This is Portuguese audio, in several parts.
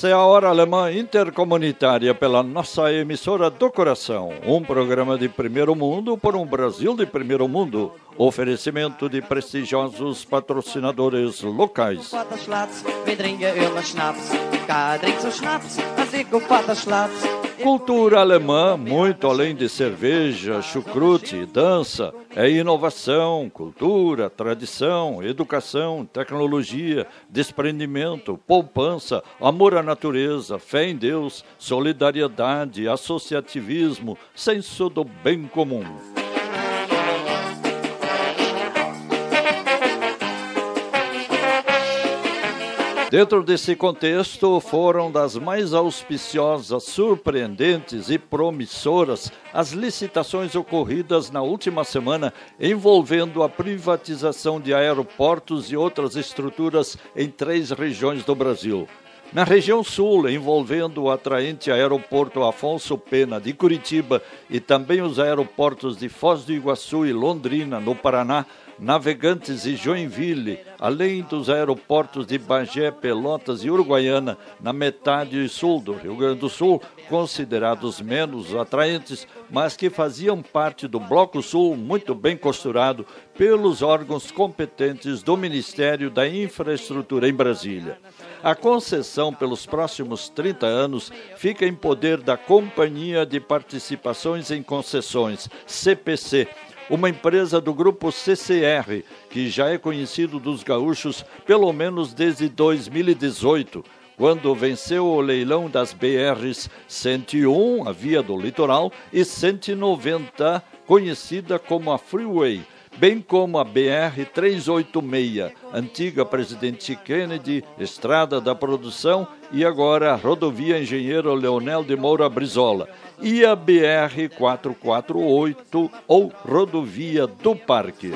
Esta é a Hora Alemã Intercomunitária pela nossa emissora do coração. Um programa de primeiro mundo por um Brasil de primeiro mundo. Oferecimento de prestigiosos patrocinadores locais. Cultura alemã, muito além de cerveja, chucrute, dança, é inovação, cultura, tradição, educação, tecnologia, desprendimento, poupança, amor à natureza, fé em Deus, solidariedade, associativismo, senso do bem comum. Dentro desse contexto, foram das mais auspiciosas, surpreendentes e promissoras as licitações ocorridas na última semana envolvendo a privatização de aeroportos e outras estruturas em três regiões do Brasil. Na região sul, envolvendo o atraente aeroporto Afonso Pena de Curitiba e também os aeroportos de Foz do Iguaçu e Londrina, no Paraná, Navegantes e Joinville, além dos aeroportos de Bagé, Pelotas e Uruguaiana, na metade sul do Rio Grande do Sul, considerados menos atraentes, mas que faziam parte do Bloco Sul muito bem costurado pelos órgãos competentes do Ministério da Infraestrutura em Brasília. A concessão pelos próximos 30 anos fica em poder da Companhia de Participações em Concessões, CPC, uma empresa do grupo CCR, que já é conhecido dos gaúchos pelo menos desde 2018, quando venceu o leilão das BRs 101, a via do litoral, e 190, conhecida como a Freeway bem como a BR-386, antiga Presidente Kennedy, Estrada da Produção e agora Rodovia Engenheiro Leonel de Moura Brizola, e a BR-448 ou Rodovia do Parque.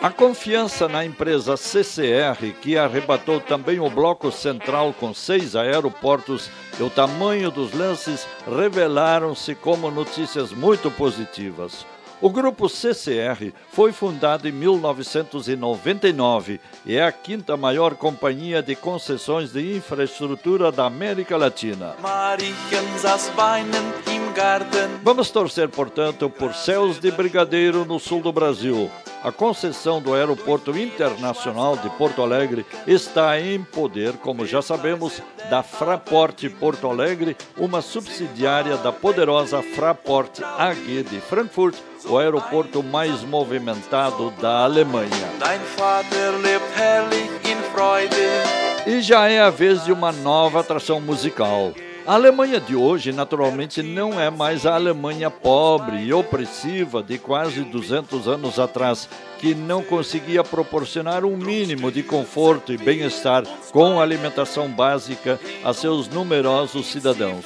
A confiança na empresa CCR, que arrebatou também o bloco central com seis aeroportos e o tamanho dos lances, revelaram-se como notícias muito positivas. O grupo CCR foi fundado em 1999 e é a quinta maior companhia de concessões de infraestrutura da América Latina. Vamos torcer, portanto, por céus de brigadeiro no sul do Brasil. A concessão do Aeroporto Internacional de Porto Alegre está em poder, como já sabemos, da Fraport Porto Alegre, uma subsidiária da poderosa Fraport AG de Frankfurt, o aeroporto mais movimentado da Alemanha. E já é a vez de uma nova atração musical. A Alemanha de hoje, naturalmente, não é mais a Alemanha pobre e opressiva de quase 200 anos atrás, que não conseguia proporcionar um mínimo de conforto e bem-estar com alimentação básica a seus numerosos cidadãos.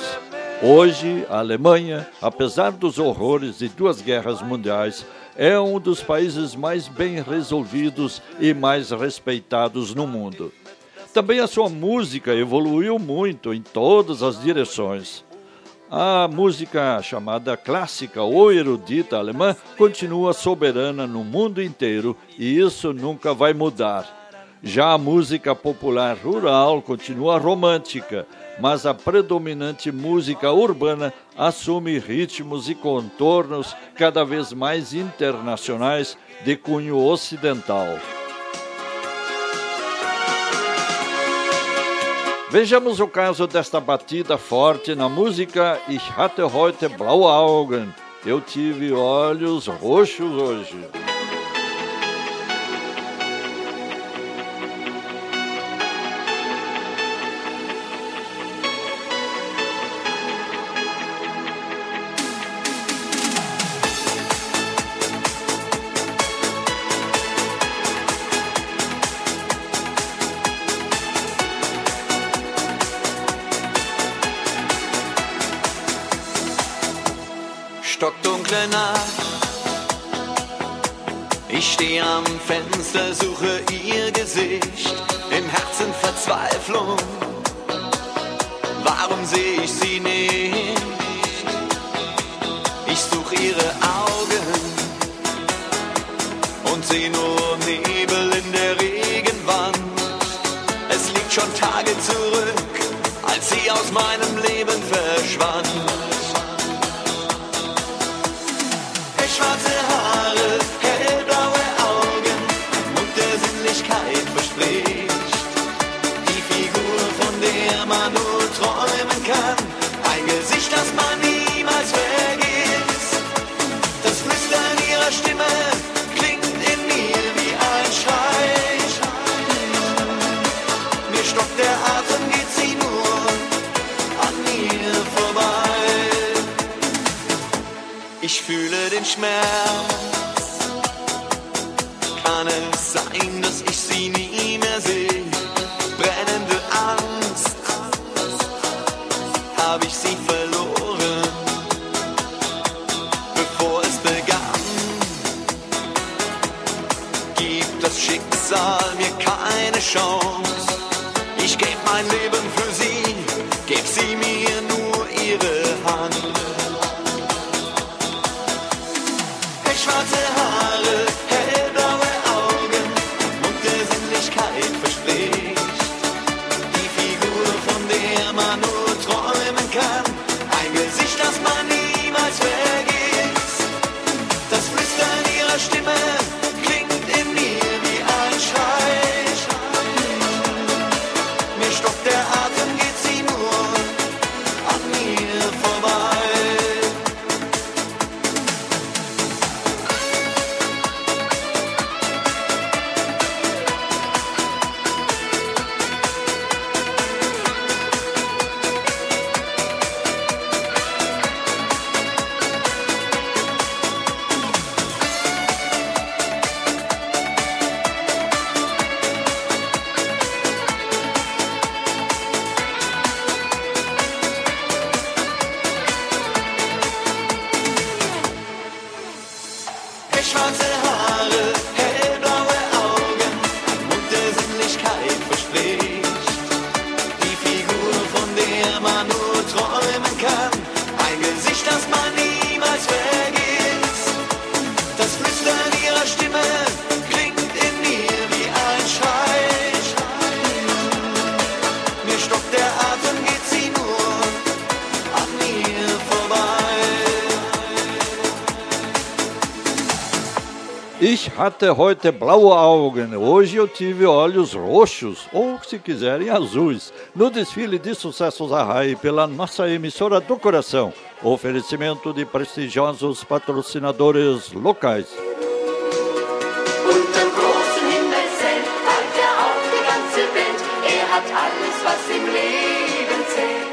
Hoje, a Alemanha, apesar dos horrores de duas guerras mundiais, é um dos países mais bem resolvidos e mais respeitados no mundo. Também a sua música evoluiu muito em todas as direções. A música chamada clássica ou erudita alemã continua soberana no mundo inteiro e isso nunca vai mudar. Já a música popular rural continua romântica, mas a predominante música urbana assume ritmos e contornos cada vez mais internacionais de cunho ocidental. Vejamos o caso desta batida forte na música Ich hatte heute blaue Augen. Eu tive olhos roxos hoje. ist es hatte heute blaue Augen, hoje eu tive olhos roxos, ou se quiserem azuis, no desfile de sucessos Arrai pela nossa emissora do coração. Oferecimento de prestigiosos patrocinadores locais.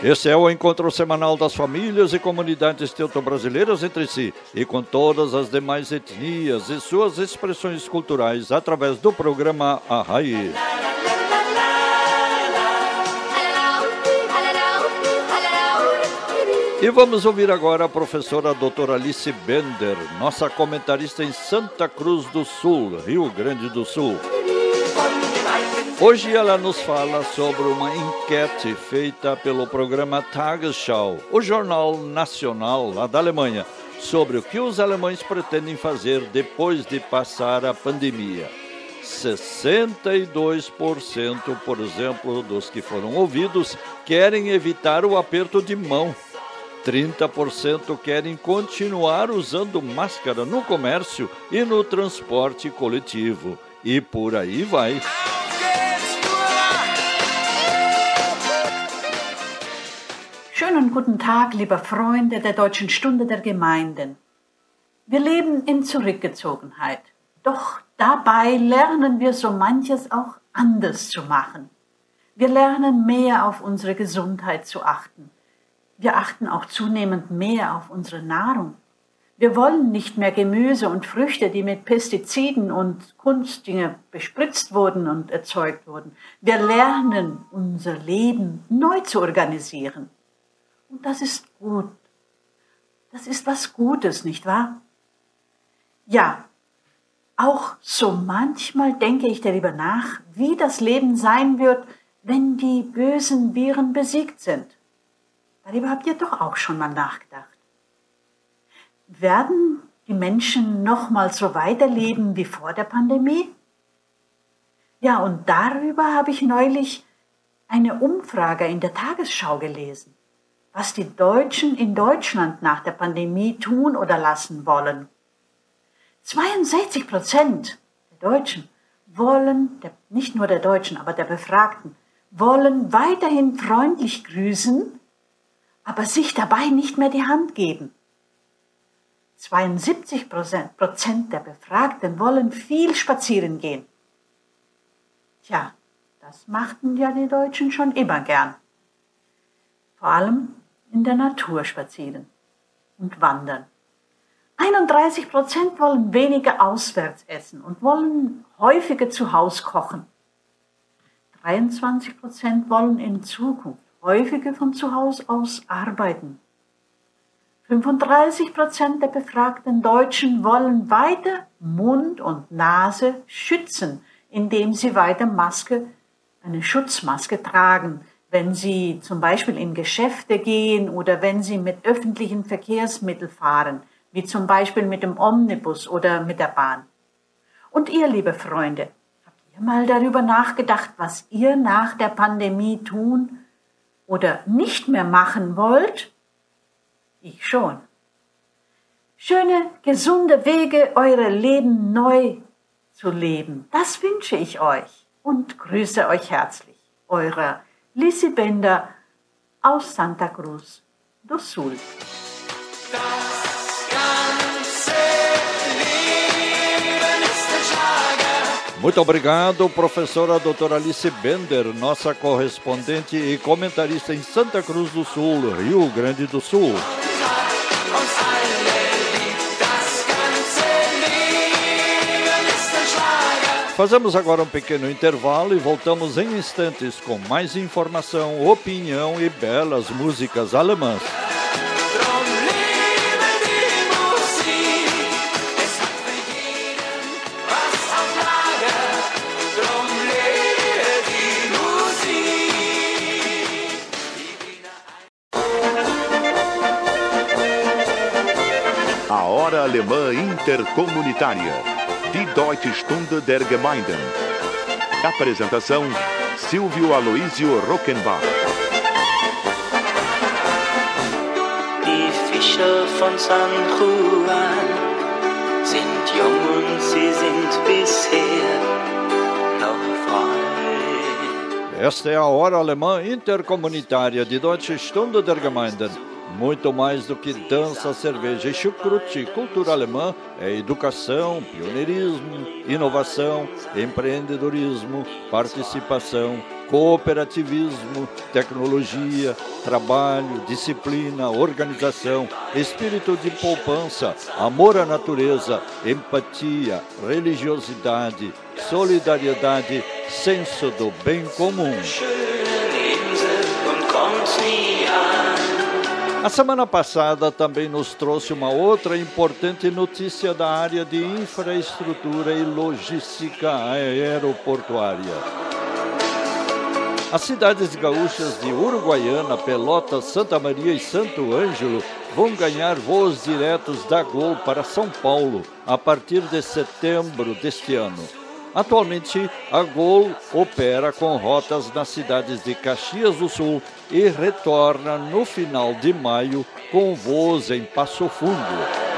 Esse é o encontro semanal das famílias e comunidades teuto-brasileiras entre si e com todas as demais etnias e suas expressões culturais através do programa Arrai. E vamos ouvir agora a professora doutora Alice Bender, nossa comentarista em Santa Cruz do Sul, Rio Grande do Sul. Hoje ela nos fala sobre uma enquete feita pelo programa Tagesschau, o jornal nacional lá da Alemanha, sobre o que os alemães pretendem fazer depois de passar a pandemia. 62%, por exemplo, dos que foram ouvidos querem evitar o aperto de mão. 30% querem continuar usando máscara no comércio e no transporte coletivo. E por aí vai. Schönen guten Tag, liebe Freunde der Deutschen Stunde der Gemeinden. Wir leben in Zurückgezogenheit. Doch dabei lernen wir so manches auch anders zu machen. Wir lernen mehr auf unsere Gesundheit zu achten. Wir achten auch zunehmend mehr auf unsere Nahrung. Wir wollen nicht mehr Gemüse und Früchte, die mit Pestiziden und Kunstdinge bespritzt wurden und erzeugt wurden. Wir lernen unser Leben neu zu organisieren. Und das ist gut. Das ist was Gutes, nicht wahr? Ja, auch so manchmal denke ich darüber nach, wie das Leben sein wird, wenn die bösen Viren besiegt sind. Darüber habt ihr doch auch schon mal nachgedacht. Werden die Menschen noch mal so weiterleben wie vor der Pandemie? Ja, und darüber habe ich neulich eine Umfrage in der Tagesschau gelesen, was die Deutschen in Deutschland nach der Pandemie tun oder lassen wollen. 62 Prozent der Deutschen wollen, der, nicht nur der Deutschen, aber der Befragten, wollen weiterhin freundlich grüßen, aber sich dabei nicht mehr die Hand geben. 72 Prozent der Befragten wollen viel spazieren gehen. Tja, das machten ja die Deutschen schon immer gern. Vor allem in der Natur spazieren und wandern. 31 Prozent wollen weniger auswärts essen und wollen häufiger zu Hause kochen. 23 Prozent wollen in Zukunft häufiger von zu Hause aus arbeiten. 35 Prozent der befragten Deutschen wollen weiter Mund und Nase schützen, indem sie weiter Maske, eine Schutzmaske tragen, wenn sie zum Beispiel in Geschäfte gehen oder wenn sie mit öffentlichen Verkehrsmitteln fahren, wie zum Beispiel mit dem Omnibus oder mit der Bahn. Und ihr, liebe Freunde, habt ihr mal darüber nachgedacht, was ihr nach der Pandemie tun oder nicht mehr machen wollt? Ich schon. Schöne, gesunde Wege, eure Leben neu zu leben. Das wünsche ich euch und grüße euch herzlich. Lisi Bender aus Santa Cruz do Sul. Muito obrigado, professora doutora Alice Bender, nossa correspondente e comentarista em Santa Cruz do Sul, Rio Grande do Sul. Fazemos agora um pequeno intervalo e voltamos em instantes com mais informação, opinião e belas músicas alemãs. A Hora Alemã Intercomunitária. Die Deutsche Stunde der Gemeinden. Apresentação: Silvio Aloísio Rockenbach. Die Fischer von San Juan sind jung und sie sind bisher noch frei. Esta é a Hora Alemã Intercomunitária de Deutsche Stunde der Gemeinden. Muito mais do que dança, cerveja e chucrute, cultura alemã é educação, pioneirismo, inovação, empreendedorismo, participação, cooperativismo, tecnologia, trabalho, disciplina, organização, espírito de poupança, amor à natureza, empatia, religiosidade, solidariedade, senso do bem comum. A semana passada também nos trouxe uma outra importante notícia da área de infraestrutura e logística aeroportuária. As cidades gaúchas de Uruguaiana, Pelotas, Santa Maria e Santo Ângelo vão ganhar voos diretos da Gol para São Paulo a partir de setembro deste ano. Atualmente, a Gol opera com rotas nas cidades de Caxias do Sul e retorna no final de maio com voos em Passo Fundo.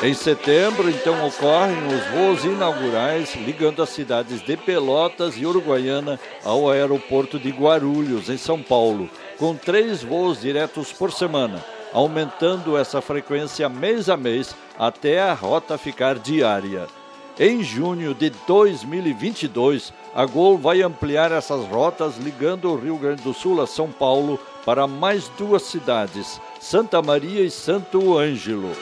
Em setembro, então, ocorrem os voos inaugurais ligando as cidades de Pelotas e Uruguaiana ao aeroporto de Guarulhos, em São Paulo, com três voos diretos por semana, aumentando essa frequência mês a mês até a rota ficar diária. Em junho de 2022, a Gol vai ampliar essas rotas ligando o Rio Grande do Sul a São Paulo para mais duas cidades, Santa Maria e Santo Ângelo.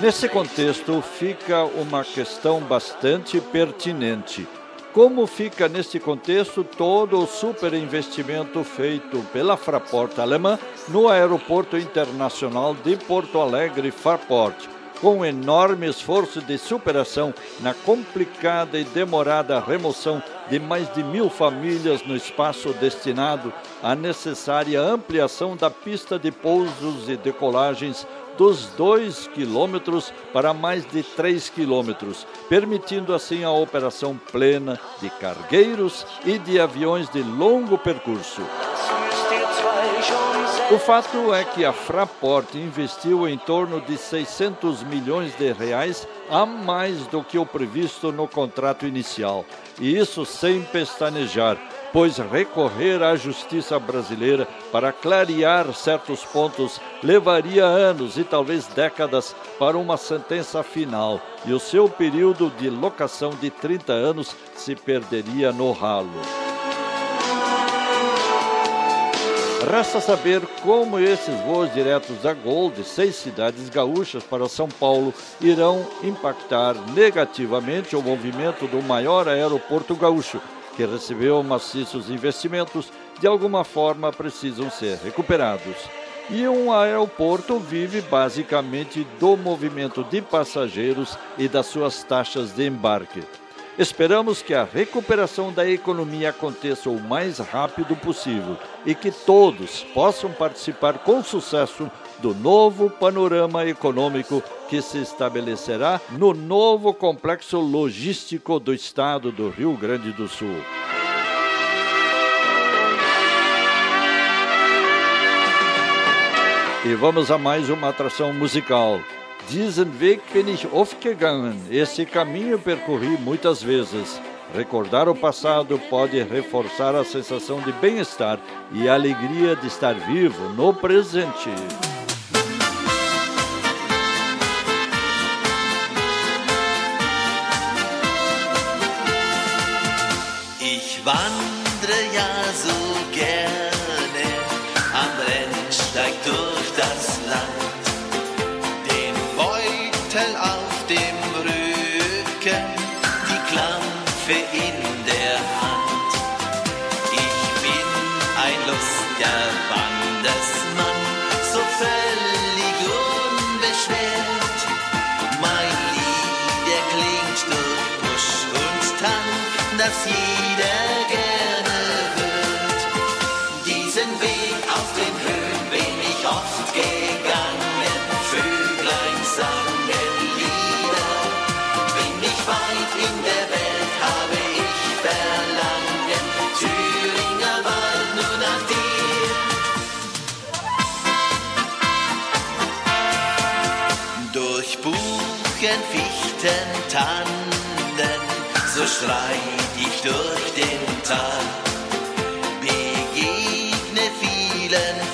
Nesse contexto, fica uma questão bastante pertinente. Como fica neste contexto todo o superinvestimento feito pela Fraport alemã no Aeroporto Internacional de Porto Alegre Fraport, com enorme esforço de superação na complicada e demorada remoção de mais de mil famílias no espaço destinado à necessária ampliação da pista de pousos e decolagens dos 2 quilômetros para mais de 3 quilômetros, permitindo assim a operação plena de cargueiros e de aviões de longo percurso. O fato é que a Fraport investiu em torno de 600 milhões de reais a mais do que o previsto no contrato inicial, e isso sem pestanejar, pois recorrer à justiça brasileira para clarear certos pontos levaria anos e talvez décadas para uma sentença final, e o seu período de locação de 30 anos se perderia no ralo. Resta saber como esses voos diretos da Gol de seis cidades gaúchas para São Paulo irão impactar negativamente o movimento do maior aeroporto gaúcho, que recebeu maciços investimentos, de alguma forma precisam ser recuperados. E um aeroporto vive basicamente do movimento de passageiros e das suas taxas de embarque. Esperamos que a recuperação da economia aconteça o mais rápido possível e que todos possam participar com sucesso do novo panorama econômico que se estabelecerá no novo complexo logístico do estado do Rio Grande do Sul. E vamos a mais uma atração musical. Diesen Weg bin ich oft gegangen. Esse caminho percorri muitas vezes. Recordar o passado pode reforçar a sensação de bem-estar e alegria de estar vivo no presente. Ich Buchen, Fichten, Tannen, so schreit ich durch den Tag. Begegne vielen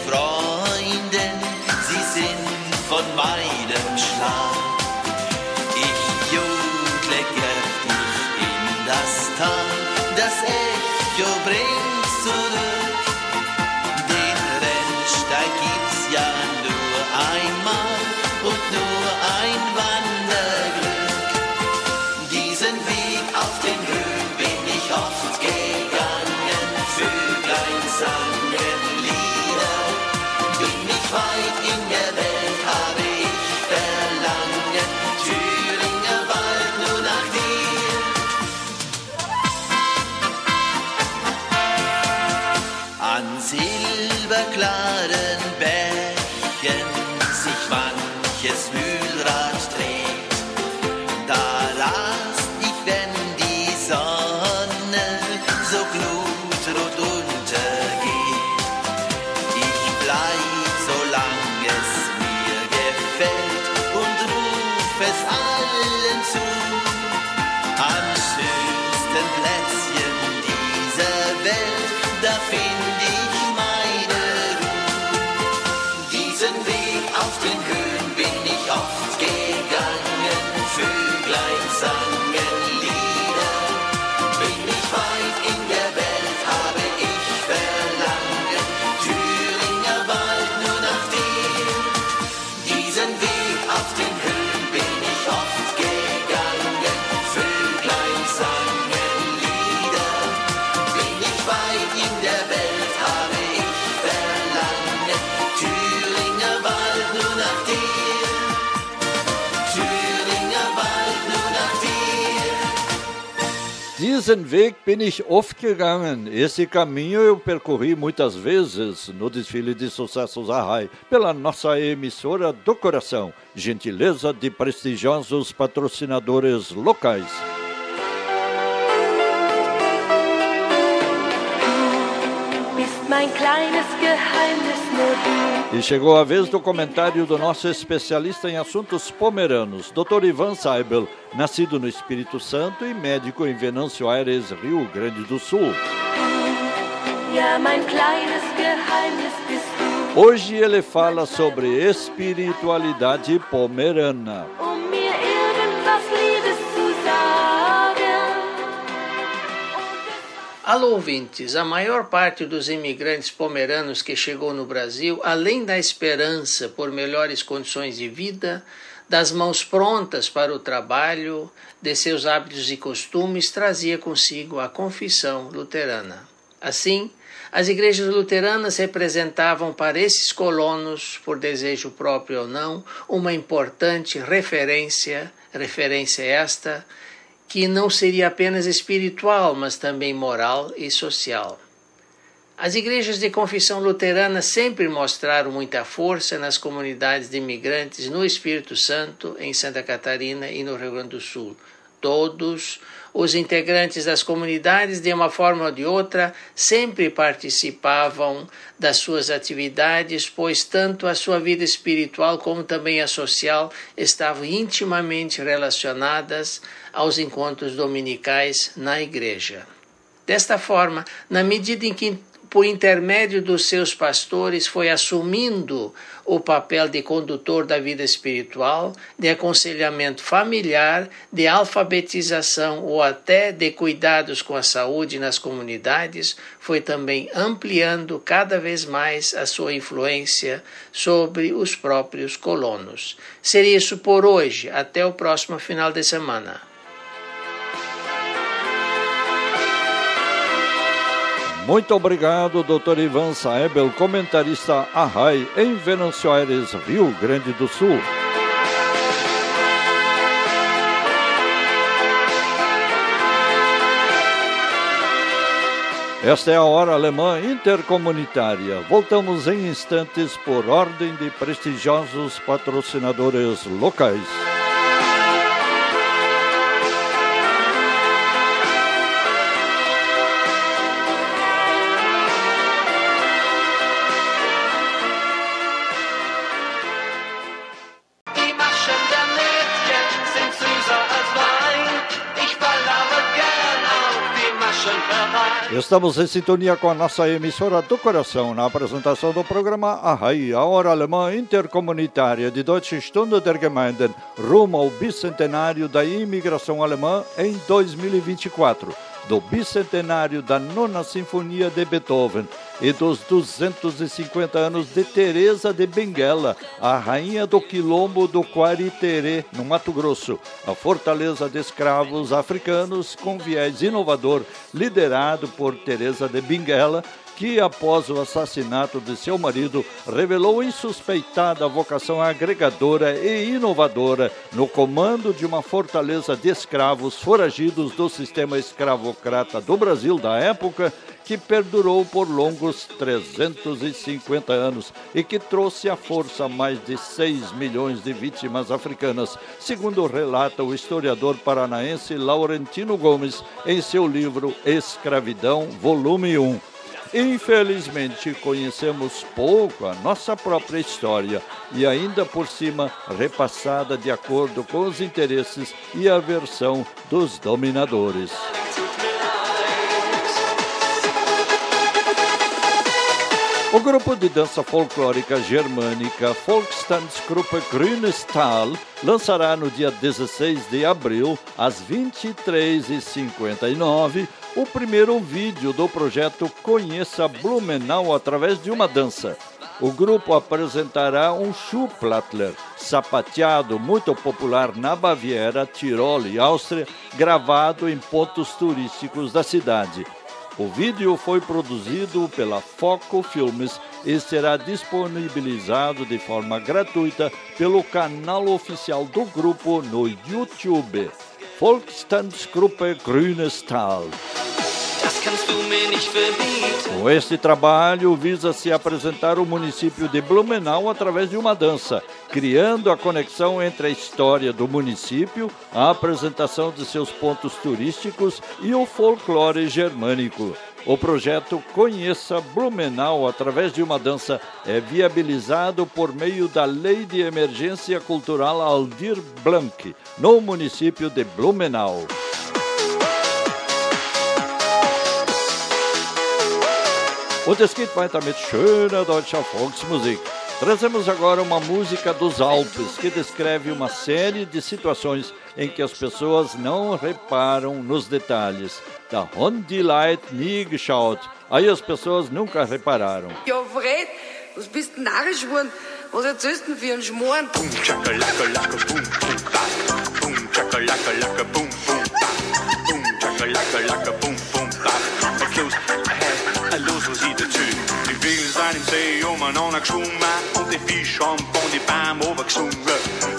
Diesen Weg bin ich oft gegangen. Esse caminho eu percorri muitas vezes no desfile de sucessos Arrai pela nossa emissora do coração. Gentileza de prestigiosos patrocinadores locais. Mein kleines Geheimnis nur du. E chegou a vez do comentário do nosso especialista em assuntos pomeranos, Dr. Ivan Seibel, nascido no Espírito Santo e médico em Venâncio Aires, Rio Grande do Sul. Ja, mein kleines Geheimnis bist du. Hoje ele fala sobre espiritualidade pomerana. Alô, ouvintes! A maior parte dos imigrantes pomeranos que chegou no Brasil, além da esperança por melhores condições de vida, das mãos prontas para o trabalho, de seus hábitos e costumes, trazia consigo a confissão luterana. Assim, as igrejas luteranas representavam para esses colonos, por desejo próprio ou não, uma importante referência, referência esta que não seria apenas espiritual, mas também moral e social. As igrejas de confissão luterana sempre mostraram muita força nas comunidades de imigrantes no Espírito Santo, em Santa Catarina e no Rio Grande do Sul. Todos os integrantes das comunidades, de uma forma ou de outra, sempre participavam das suas atividades, pois tanto a sua vida espiritual como também a social estavam intimamente relacionadas aos encontros dominicais na igreja. Desta forma, na medida em que por intermédio dos seus pastores, foi assumindo o papel de condutor da vida espiritual, de aconselhamento familiar, de alfabetização ou até de cuidados com a saúde nas comunidades, foi também ampliando cada vez mais a sua influência sobre os próprios colonos. Seria isso por hoje. Até o próximo final de semana. Muito obrigado, Dr. Ivan Saebel, comentarista Arrai, em Venâncio Aires, Rio Grande do Sul. Esta é a Hora Alemã Intercomunitária. Voltamos em instantes por ordem de prestigiosos patrocinadores locais. Estamos em sintonia com a nossa emissora do coração na apresentação do programa Arrai, a hora alemã intercomunitária de Deutsche Stunde der Gemeinden, rumo ao bicentenário da imigração alemã em 2024, do bicentenário da nona sinfonia de Beethoven e dos 250 anos de Teresa de Benguela, a rainha do quilombo do Quariterê, no Mato Grosso, a fortaleza de escravos africanos com viés inovador, liderado por Teresa de Benguela, que, após o assassinato de seu marido, revelou insuspeitada vocação agregadora e inovadora no comando de uma fortaleza de escravos foragidos do sistema escravocrata do Brasil da época, que perdurou por longos 350 anos e que trouxe à força mais de 6 milhões de vítimas africanas, segundo relata o historiador paranaense Laurentino Gomes em seu livro Escravidão, volume 1. Infelizmente, conhecemos pouco a nossa própria história e, ainda por cima, repassada de acordo com os interesses e a versão dos dominadores. O grupo de dança folclórica germânica Volkstanzgruppe Grünes Tal lançará no dia 16 de abril, às 23h59, o primeiro vídeo do projeto Conheça Blumenau através de uma dança. O grupo apresentará um Schuhplattler, sapateado muito popular na Baviera, Tirol e Áustria, gravado em pontos turísticos da cidade. O vídeo foi produzido pela Foco Filmes e será disponibilizado de forma gratuita pelo canal oficial do grupo no YouTube. Volkstanzgruppe Grünes Tal. Com este trabalho, visa se apresentar o município de Blumenau através de uma dança, criando a conexão entre a história do município, a apresentação de seus pontos turísticos e o folclore germânico. O projeto Conheça Blumenau através de uma dança é viabilizado por meio da Lei de Emergência Cultural Aldir Blanc, no município de Blumenau. Und es geht weiter mit schöner deutscher Volksmusik. Trazemos agora uma música dos Alpes que descreve uma série de situações em que as pessoas não reparam nos detalhes. Da Leute nie geschaut. Aí as pessoas nunca repararam. Ja, Fred, was bist denn narrisch geworden? Was erzählst du denn für einen Schmoren? Boom, chakalaka, boom, boom, bap. Boom, chakalaka, boom, boom, bap. Boom, chakalaka, boom, Im See um einander geschwommen und die Fische haben von die Bäume runtergesungen.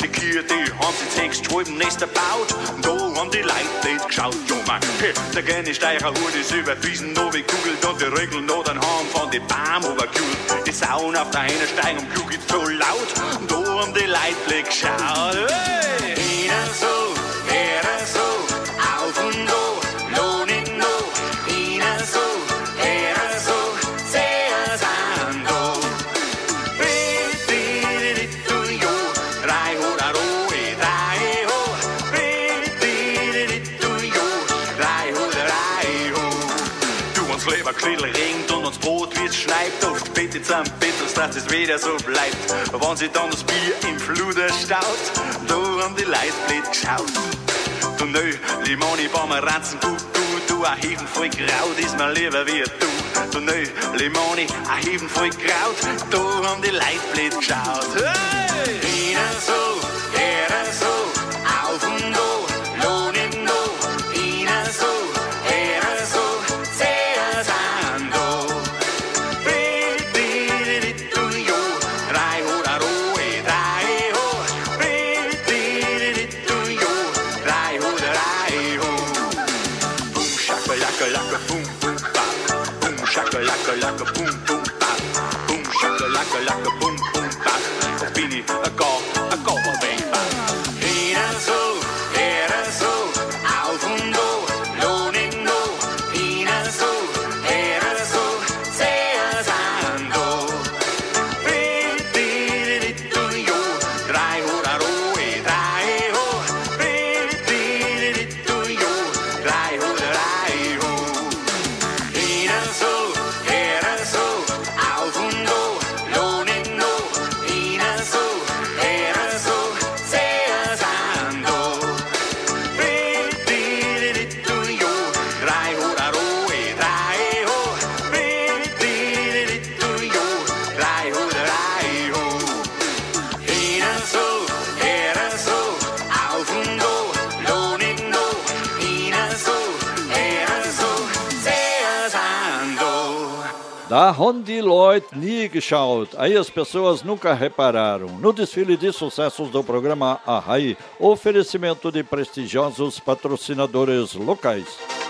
Die Kühe, haben sich sechs Schwalbennester gebaut und da haben die Leute nicht geschaut. Man, hey, der gerne Steicher Hut ist über die Wiesen gekugelt und die Regeln noch dann haben von die Bäume runtergekühlt. Die Sauen auf der einen klug ist so laut und da haben die Leute blick geschaut. Hey! Ihnen so, ihnen so, Bitte zum Bitters, dass es wieder so bleibt. Wenn sich dann das Bier im Fluder staut, da haben die Leute blöd geschaut. Du nö, Limoni, Pomeranzen, gut, du, du, a Hefen voll Kraut ist mir lieber wie du. Du nö, Limoni, a Hefen voll Kraut, da haben die Leute blöd geschaut. Hey! Nie geschaut, aí as pessoas nunca repararam. No desfile de sucessos do programa Arrai, oferecimento de prestigiosos patrocinadores locais.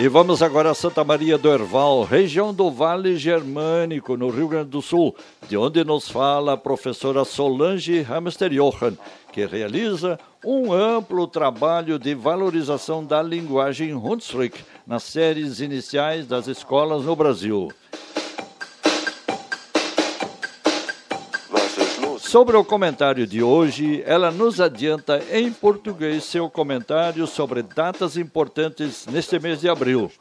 E vamos agora a Santa Maria do Herval, região do Vale Germânico, no Rio Grande do Sul, de onde nos fala a professora Solange Hamster Johan, que realiza um amplo trabalho de valorização da linguagem Hunsrück nas séries iniciais das escolas no Brasil. Sobre o comentário de hoje, ela nos adianta em português seu comentário sobre datas importantes neste mês de abril.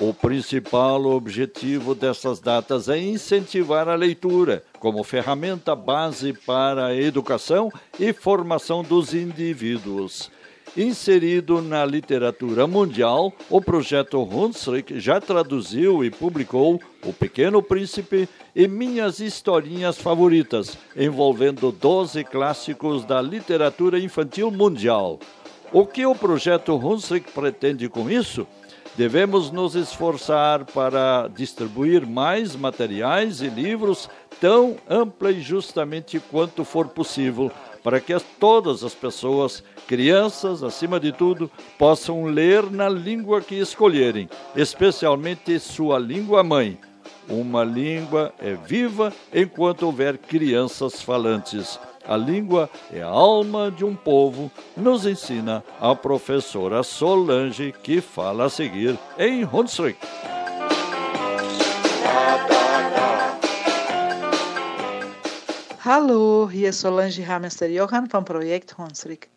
O principal objetivo dessas datas é incentivar a leitura como ferramenta base para a educação e formação dos indivíduos. Inserido na literatura mundial, o projeto Hunsrück já traduziu e publicou O Pequeno Príncipe e Minhas Historinhas Favoritas, envolvendo 12 clássicos da literatura infantil mundial. O que o projeto Hunsrück pretende com isso? Devemos nos esforçar para distribuir mais materiais e livros tão ampla e justamente quanto for possível, para que todas as pessoas, crianças acima de tudo, possam ler na língua que escolherem, especialmente sua língua mãe. Uma língua é viva enquanto houver crianças falantes. A língua é a alma de um povo, nos ensina a professora Solange, que fala a seguir em Hunsrück. Hallo, hier ist Solange Hamester Johann vom Projekt Hunsrück.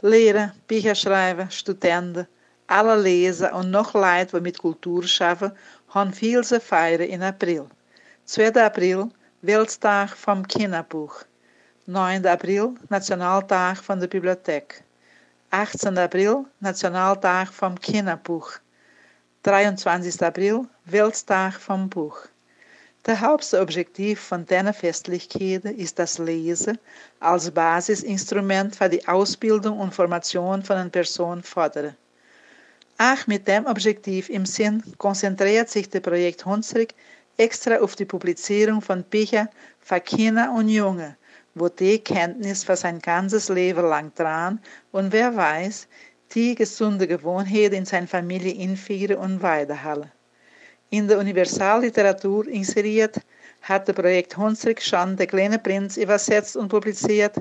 Lehrer, Bücherschreiber, Studenten, alle Leser und noch Leute, die mit Kultur schaffen, haben viel zu feiern in April. 2. April, Welttag vom Kinderbuch. 9 April, Nationaltag van de Bibliothek. 18 April, Nationaltag vom Kinderbuch. 23 April, Welttag vom Buch. Der Hauptobjektiv von diesen Festlichkeiten ist das Lesen als Basisinstrument für die Ausbildung und Formation von einer Person fordern. Auch mit dem Objektiv im Sinn konzentriert sich das Projekt Hunsrück extra auf die Publizierung von Büchern für Kinder und Junge, wo die Kenntnis für sein ganzes Leben lang dran und wer weiß, die gesunde Gewohnheit in seine Familie inführen und weiterhalten. In der Universalliteratur inseriert hat das Projekt Hunsrück schon Der kleine Prinz übersetzt und publiziert,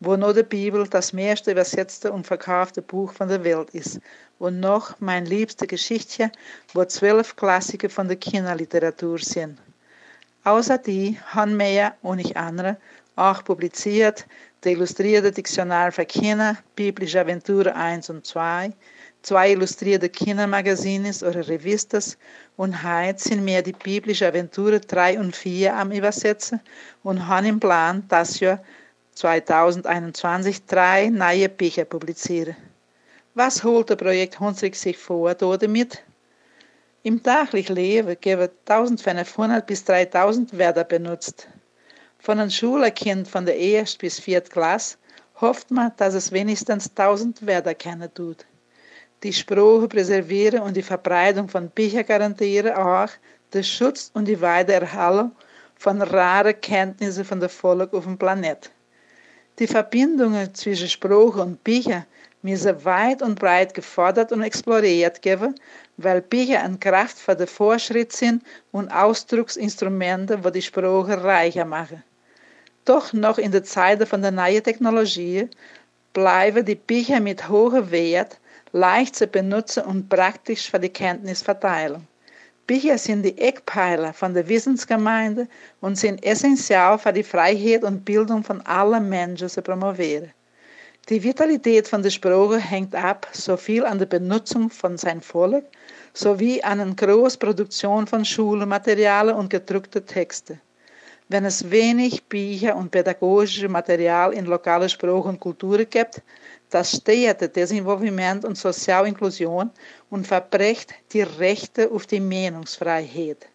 wo nur die Bibel das meiste übersetzte und verkaufte Buch von der Welt ist. Und noch mein liebste Geschichte, wo zwölf Klassiker von der Kinderliteratur sind. Außer die haben mehr und nicht andere auch publiziert der illustrierte Diktionär für Kinder, Biblische Aventur 1 und 2, zwei illustrierte Kindermagazines oder Revistas und heute sind mehr die Biblische Aventur 3 und 4 am Übersetzen und haben im Plan, das Jahr 2021 drei neue Bücher publizieren. Was holt das Projekt Hunsrück sich vor damit? Im täglichen Leben geben 1500 bis 3000 Wörter benutzt. Von einem Schulkind von der ersten bis vierten Klasse hofft man, dass es wenigstens 1000 Wörter kennen tut. Die Sprache präservieren und die Verbreitung von Büchern garantieren auch den Schutz und die Weitererhaltung von raren Kenntnissen von der Volk auf dem Planet. Die Verbindungen zwischen Sprache und Bücher müssen weit und breit gefordert und exploriert werden, weil Bücher eine Kraft für den Fortschritt sind und Ausdrucksinstrumente, die die Sprache reicher machen. Doch noch in der Zeit von der neuen Technologie bleiben die Bücher mit hohem Wert leicht zu benutzen und praktisch für die Kenntnisverteilung. Bücher sind die Eckpfeiler von der Wissensgemeinde und sind essentiell für die Freiheit und Bildung von allen Menschen zu promovieren. Die Vitalität von der Sprache hängt ab soviel an der Benutzung von sein Volk sowie an einer Großproduktion von Schulmaterialien und gedruckten Texten. Wenn es wenig Bücher und pädagogisches Material in lokale Sprache und Kultur gibt, das steuert Desenvolvement und Sozialinklusion und verbrecht die Rechte auf die Meinungsfreiheit.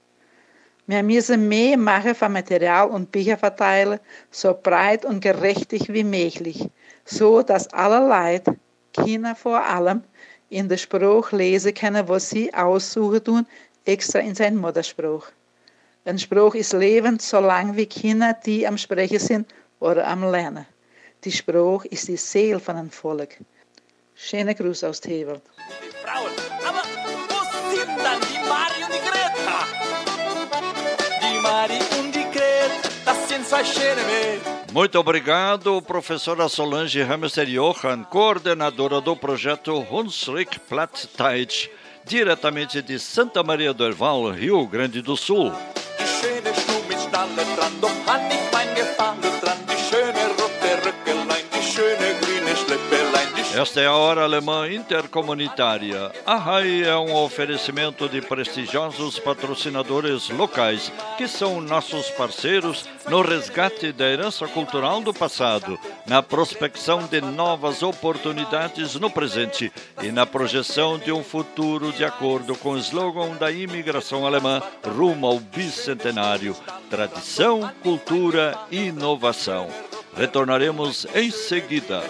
Wir müssen mehr machen von Material und Bücher verteilen, so breit und gerechtig wie möglich, so dass alle Leute, Kinder vor allem, in der Sprache lesen können, was sie aussuchen tun, extra in sein Muttersprache. Ein Spruch ist lebend, solange wie Kinder, die am Sprechen sind oder am Lernen. Die Spruch ist die Seele von einem Volk. Schöne Gruß aus Tewald. Frauen, aber wo sind dann die Mari und die Greta? Die Mari und die Greta, das sind zwei schöne Mädchen. Muito obrigado, professora Solange Hamster Johann, coordenadora do projeto Hunsrück Plattdeutsch, diretamente de Santa Maria do Herval, Rio Grande do Sul. Die Esta é a Hora Alemã Intercomunitária. A RAI é um oferecimento de prestigiosos patrocinadores locais, que são nossos parceiros no resgate da herança cultural do passado, na prospecção de novas oportunidades no presente e na projeção de um futuro de acordo com o slogan da imigração alemã rumo ao bicentenário: tradição, cultura e inovação. Retornaremos em seguida.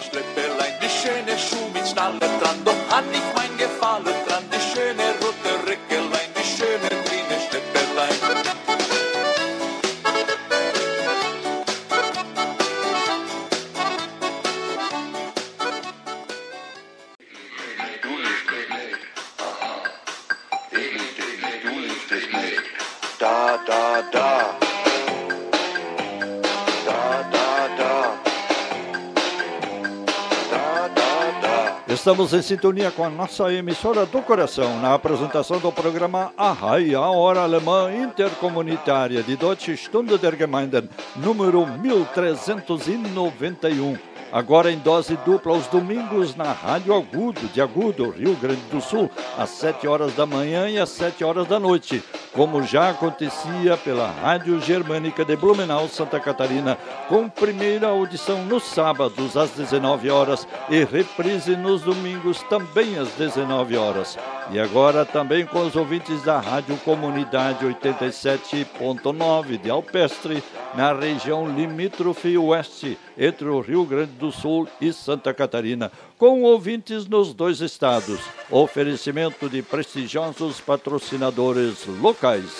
Estamos em sintonia com a nossa emissora do coração na apresentação do programa Arrai, a hora alemã intercomunitária de Deutsche Stunde der Gemeinden, número 1391. Agora em dose dupla aos domingos na Rádio Agudo, de Agudo, Rio Grande do Sul, às 7 horas da manhã e às 7 horas da noite, como já acontecia pela Rádio Germânica de Blumenau, Santa Catarina, com primeira audição nos sábados às 19 horas e reprise nos domingos também às 19 horas. E agora também com os ouvintes da Rádio Comunidade 87.9 de Alpestre, na região limítrofe oeste, entre o Rio Grande do Sul e Santa Catarina, com ouvintes nos dois estados. Oferecimento de prestigiosos patrocinadores locais.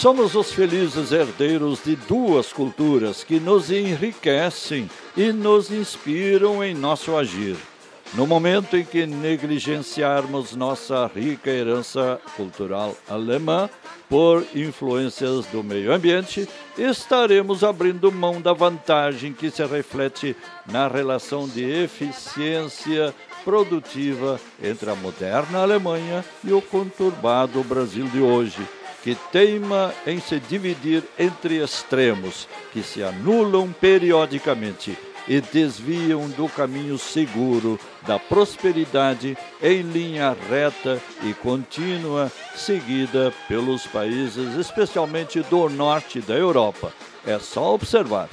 Somos os felizes herdeiros de duas culturas que nos enriquecem e nos inspiram em nosso agir. No momento em que negligenciarmos nossa rica herança cultural alemã por influências do meio ambiente, estaremos abrindo mão da vantagem que se reflete na relação de eficiência produtiva entre a moderna Alemanha e o conturbado Brasil de hoje que teima em se dividir entre extremos, que se anulam periodicamente e desviam do caminho seguro da prosperidade em linha reta e contínua, seguida pelos países, especialmente do norte da Europa. É só observar.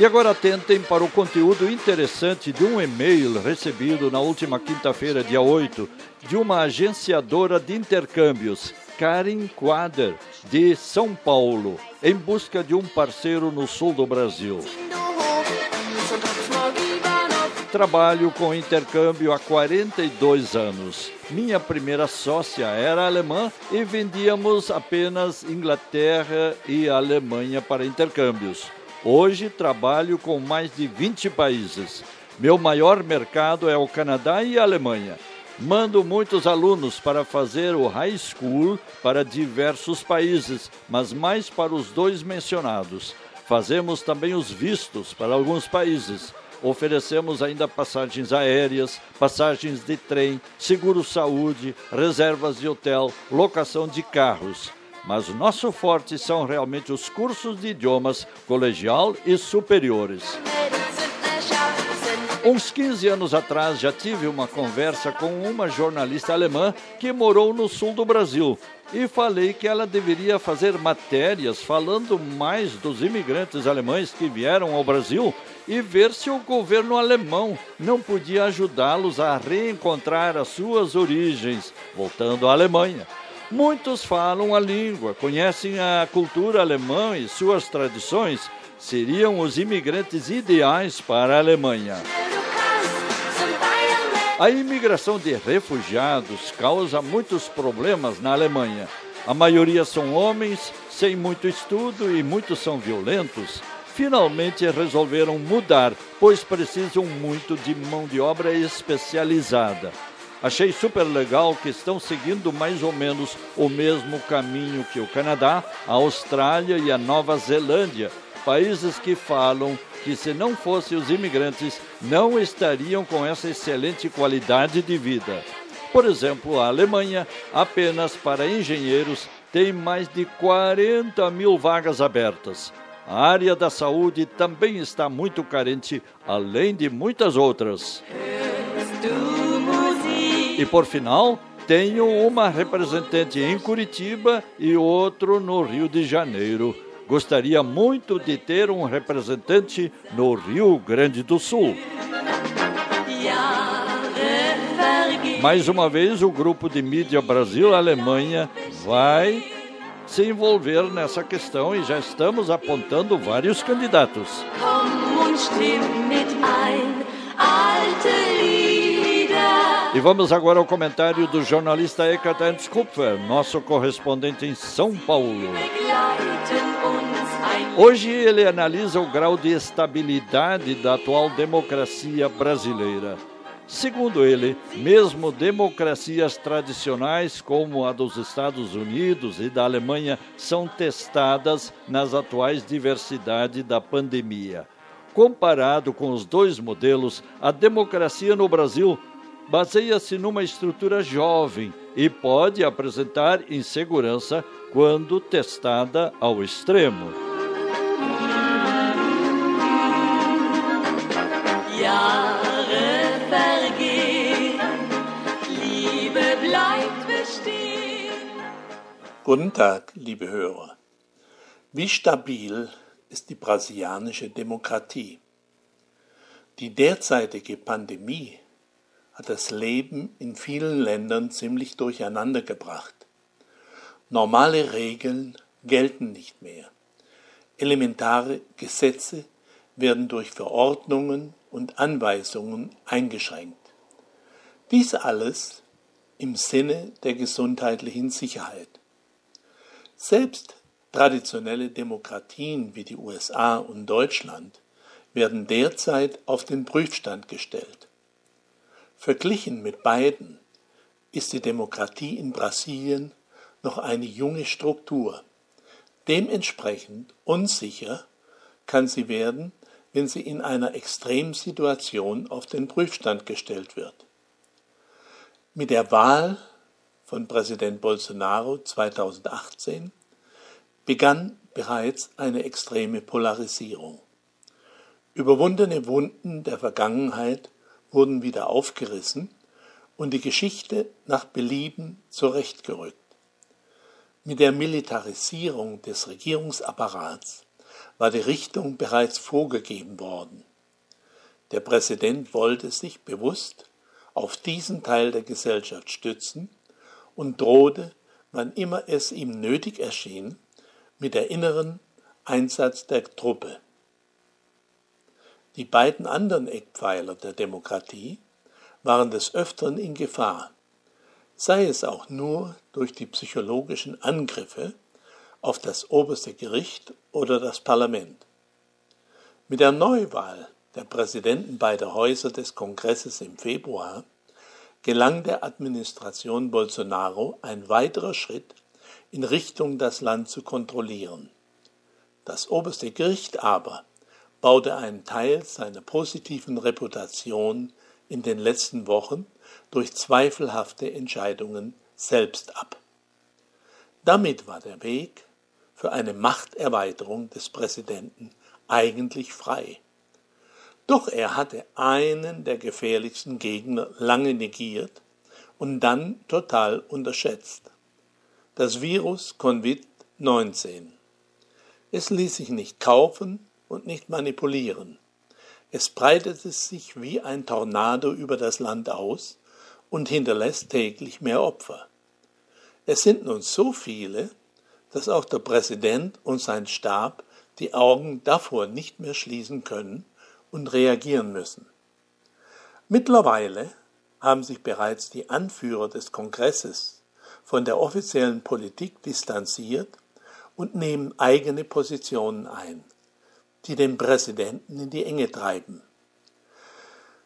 E agora atentem para o conteúdo interessante de um e-mail recebido na última quinta-feira, dia 8, de uma agenciadora de intercâmbios, Karen Quader, de São Paulo, em busca de um parceiro no sul do Brasil. Trabalho com intercâmbio há 42 anos. Minha primeira sócia era alemã e vendíamos apenas Inglaterra e Alemanha para intercâmbios. Hoje trabalho com mais de 20 países. Meu maior mercado é o Canadá e a Alemanha. Mando muitos alunos para fazer o high school para diversos países, mas mais para os dois mencionados. Fazemos também os vistos para alguns países. Oferecemos ainda passagens aéreas, passagens de trem, seguro-saúde, reservas de hotel, locação de carros mas nosso forte são realmente os cursos de idiomas colegial e superiores. Uns 15 anos atrás já tive uma conversa com uma jornalista alemã que morou no sul do Brasil e falei que ela deveria fazer matérias falando mais dos imigrantes alemães que vieram ao Brasil e ver se o governo alemão não podia ajudá-los a reencontrar as suas origens, voltando à Alemanha. Muitos falam a língua, conhecem a cultura alemã e suas tradições, seriam os imigrantes ideais para a Alemanha. A imigração de refugiados causa muitos problemas na Alemanha. A maioria são homens sem muito estudo e muitos são violentos. Finalmente resolveram mudar, pois precisam muito de mão de obra especializada. Achei super legal que estão seguindo mais ou menos o mesmo caminho que o Canadá, a Austrália e a Nova Zelândia, países que falam que se não fossem os imigrantes, não estariam com essa excelente qualidade de vida. Por exemplo, a Alemanha, apenas para engenheiros, tem mais de 40 mil vagas abertas. A área da saúde também está muito carente, além de muitas outras. E por final, tenho uma representante em Curitiba e outro no Rio de Janeiro. Gostaria muito de ter um representante no Rio Grande do Sul. Mais uma vez, o grupo de mídia Brasil-Alemanha vai se envolver nessa questão e já estamos apontando vários candidatos. E vamos agora ao comentário do jornalista Ekaterina Kupfer, nosso correspondente em São Paulo. Hoje ele analisa o grau de estabilidade da atual democracia brasileira. Segundo ele, mesmo democracias tradicionais como a dos Estados Unidos e da Alemanha são testadas nas atuais diversidade da pandemia. Comparado com os dois modelos, a democracia no Brasil baseia-se numa estrutura jovem e pode apresentar insegurança quando testada ao extremo. Guten Tag, liebe Hörer. Wie stabil ist die brasilianische Demokratie? Die derzeitige Pandemie hat das Leben in vielen Ländern ziemlich durcheinander gebracht. Normale Regeln gelten nicht mehr. Elementare Gesetze werden durch Verordnungen und Anweisungen eingeschränkt. Dies alles im Sinne der gesundheitlichen Sicherheit. Selbst traditionelle Demokratien wie die USA und Deutschland werden derzeit auf den Prüfstand gestellt. Verglichen mit beiden ist die Demokratie in Brasilien noch eine junge Struktur. Dementsprechend unsicher kann sie werden, wenn sie in einer Extremsituation auf den Prüfstand gestellt wird. Mit der Wahl von Präsident Bolsonaro 2018 begann bereits eine extreme Polarisierung. Überwundene Wunden der Vergangenheit wurden wieder aufgerissen und die Geschichte nach Belieben zurechtgerückt. Mit der Militarisierung des Regierungsapparats war die Richtung bereits vorgegeben worden. Der Präsident wollte sich bewusst auf diesen Teil der Gesellschaft stützen und drohte, wann immer es ihm nötig erschien, mit der inneren Einsatz der Truppe. Die beiden anderen Eckpfeiler der Demokratie waren des Öfteren in Gefahr, sei es auch nur durch die psychologischen Angriffe auf das oberste Gericht oder das Parlament. Mit der Neuwahl der Präsidenten beider Häuser des Kongresses im Februar gelang der Administration Bolsonaro ein weiterer Schritt in Richtung das Land zu kontrollieren. Das oberste Gericht aber baute einen Teil seiner positiven Reputation in den letzten Wochen durch zweifelhafte Entscheidungen selbst ab. Damit war der Weg für eine Machterweiterung des Präsidenten eigentlich frei. Doch er hatte einen der gefährlichsten Gegner lange negiert und dann total unterschätzt. Das Virus Covid-19. Es ließ sich nicht kaufen und nicht manipulieren. Es breitete sich wie ein Tornado über das Land aus und hinterlässt täglich mehr Opfer. Es sind nun so viele, dass auch der Präsident und sein Stab die Augen davor nicht mehr schließen können und reagieren müssen. Mittlerweile haben sich bereits die Anführer des Kongresses von der offiziellen Politik distanziert und nehmen eigene Positionen ein die den Präsidenten in die Enge treiben.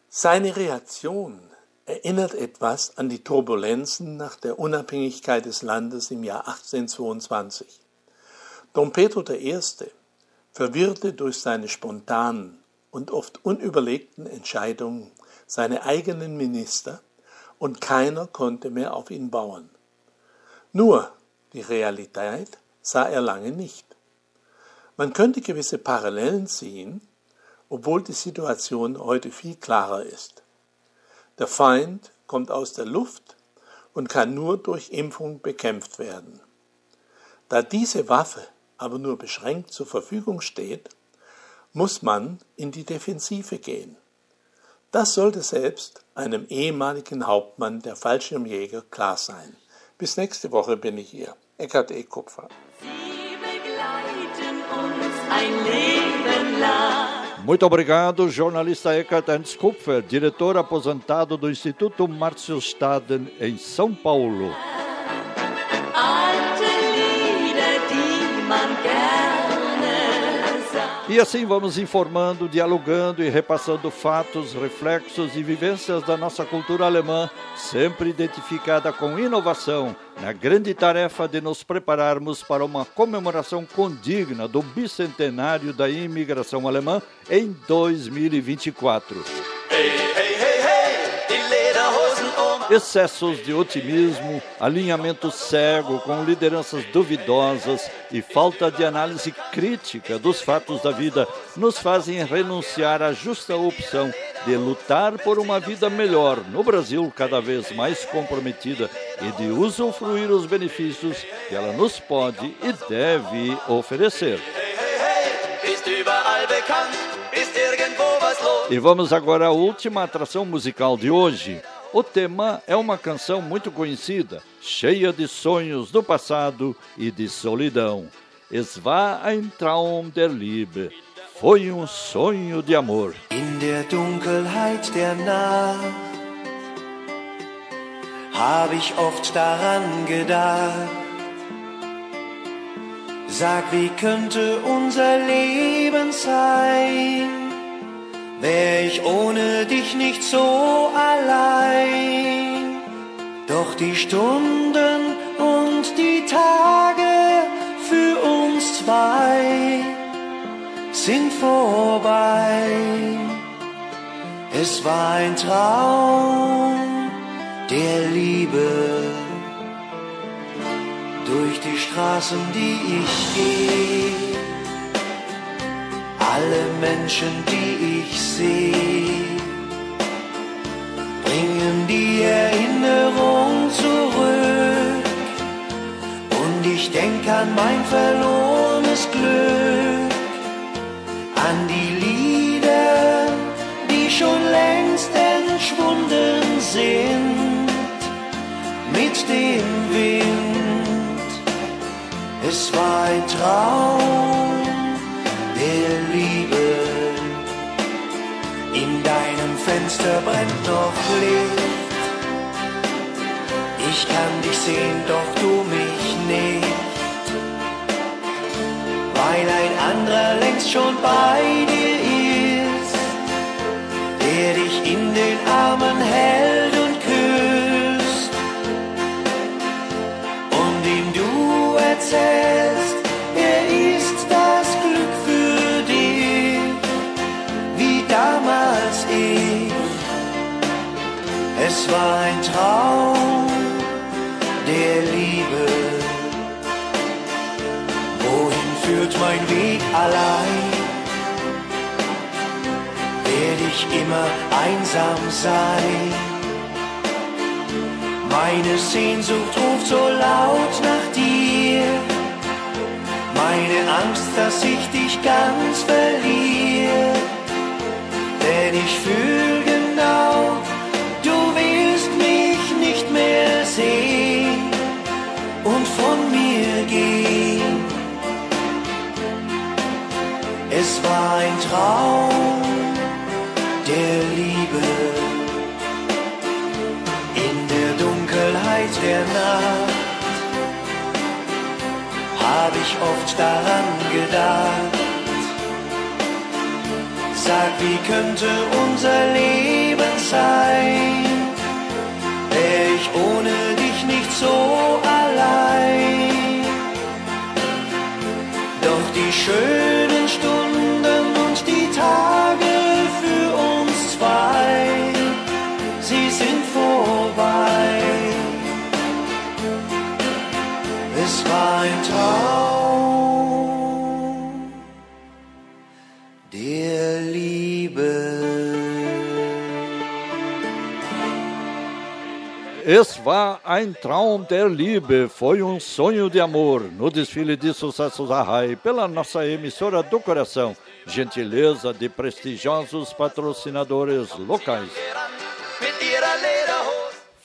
Seine Reaktion erinnert etwas an die Turbulenzen nach der Unabhängigkeit des Landes im Jahr 1822. Dom Pedro I. verwirrte durch seine spontanen und oft unüberlegten Entscheidungen seine eigenen Minister und keiner konnte mehr auf ihn bauen. Nur die Realität sah er lange nicht. Man könnte gewisse Parallelen ziehen, obwohl die Situation heute viel klarer ist. Der Feind kommt aus der Luft und kann nur durch Impfung bekämpft werden. Da diese Waffe aber nur beschränkt zur Verfügung steht, muss man in die Defensive gehen. Das sollte selbst einem ehemaligen Hauptmann der Fallschirmjäger klar sein. Bis nächste Woche bin ich hier. Eckhard E. Kupfer. Muito obrigado, jornalista Eckhart Ernst Kupfer, diretor aposentado do Instituto Márcio Staden, em São Paulo. E assim vamos informando, dialogando e repassando fatos, reflexos e vivências da nossa cultura alemã, sempre identificada com inovação, na grande tarefa de nos prepararmos para uma comemoração condigna do bicentenário da imigração alemã em 2024. Excessos de otimismo, alinhamento cego com lideranças duvidosas e falta de análise crítica dos fatos da vida nos fazem renunciar à justa opção de lutar por uma vida melhor no Brasil, cada vez mais comprometida, e de usufruir os benefícios que ela nos pode e deve oferecer. E vamos agora à última atração musical de hoje. O tema é uma canção muito conhecida, cheia de sonhos do passado e de solidão. Es war ein Traum der Liebe. Foi um sonho de amor. In der Dunkelheit der Nacht hab ich oft daran gedacht. Sag, wie könnte unser Leben sein, wär ich ohne dich nicht so allein. Doch die Stunden und die Tage für uns zwei sind vorbei. Es war ein Traum der Liebe durch die Straßen, die ich gehe. Alle Menschen, die ich sehe, bringen die Erinnerung zurück. Und ich denk an mein verlorenes Glück, an die Lieder, die schon längst entschwunden sind mit dem Wind. Es war ein Traum Fenster brennt noch Licht. Ich kann dich sehen, doch du mich nicht. Weil ein anderer längst schon bei dir ist, der dich in den Armen hält und küsst und ihm du erzählst, Es war ein Traum der Liebe. Wohin führt mein Weg allein? Werde ich immer einsam sein? Meine Sehnsucht ruft so laut nach dir. Meine Angst, dass ich dich ganz verliere. Denn ich fühl genau, war ein Traum der Liebe. In der Dunkelheit der Nacht hab ich oft daran gedacht. Sag, wie könnte unser Leben sein, wär ich ohne dich nicht so allein. Doch die schönen War ein Traum der Liebe. Es war ein Traum der Liebe, foi um sonho de amor, no desfile de sucessos Arrai, pela nossa emissora do coração, gentileza de prestigiosos patrocinadores locais.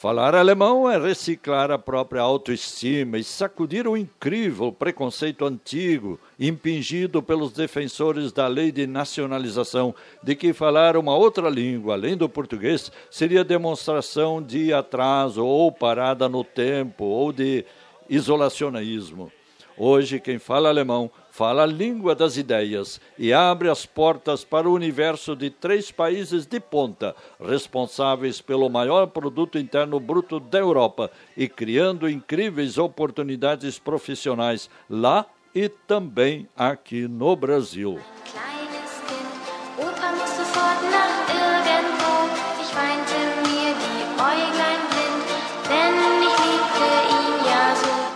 Falar alemão é reciclar a própria autoestima e sacudir o incrível preconceito antigo, impingido pelos defensores da lei de nacionalização, de que falar uma outra língua, além do português, seria demonstração de atraso ou parada no tempo ou de isolacionismo. Hoje, quem fala alemão fala a língua das ideias e abre as portas para o universo de três países de ponta, responsáveis pelo maior produto interno bruto da Europa e criando incríveis oportunidades profissionais lá e também aqui no Brasil.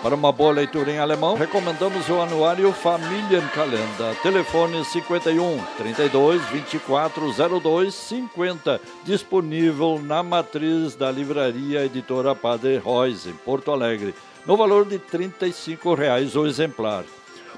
Para uma boa leitura em alemão, recomendamos o anuário Familienkalender. Telefone 51 32 24 02 50, disponível na matriz da livraria editora Padre Reus, em Porto Alegre, no valor de 35 reais o exemplar.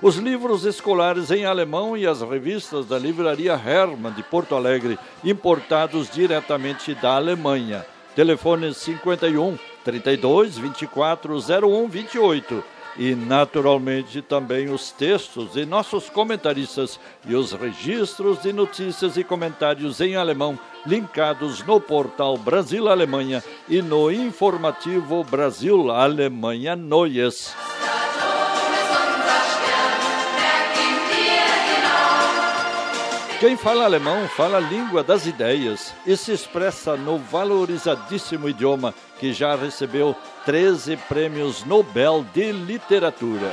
Os livros escolares em alemão e as revistas da livraria Hermann de Porto Alegre, importados diretamente da Alemanha. Telefone 51 32 24 01 28. E, naturalmente, também os textos de nossos comentaristas e os registros de notícias e comentários em alemão linkados no portal Brasil-Alemanha e no informativo Brasil-Alemanha Neues. Quem fala alemão fala a língua das ideias e se expressa no valorizadíssimo idioma que já recebeu 13 prêmios Nobel de Literatura.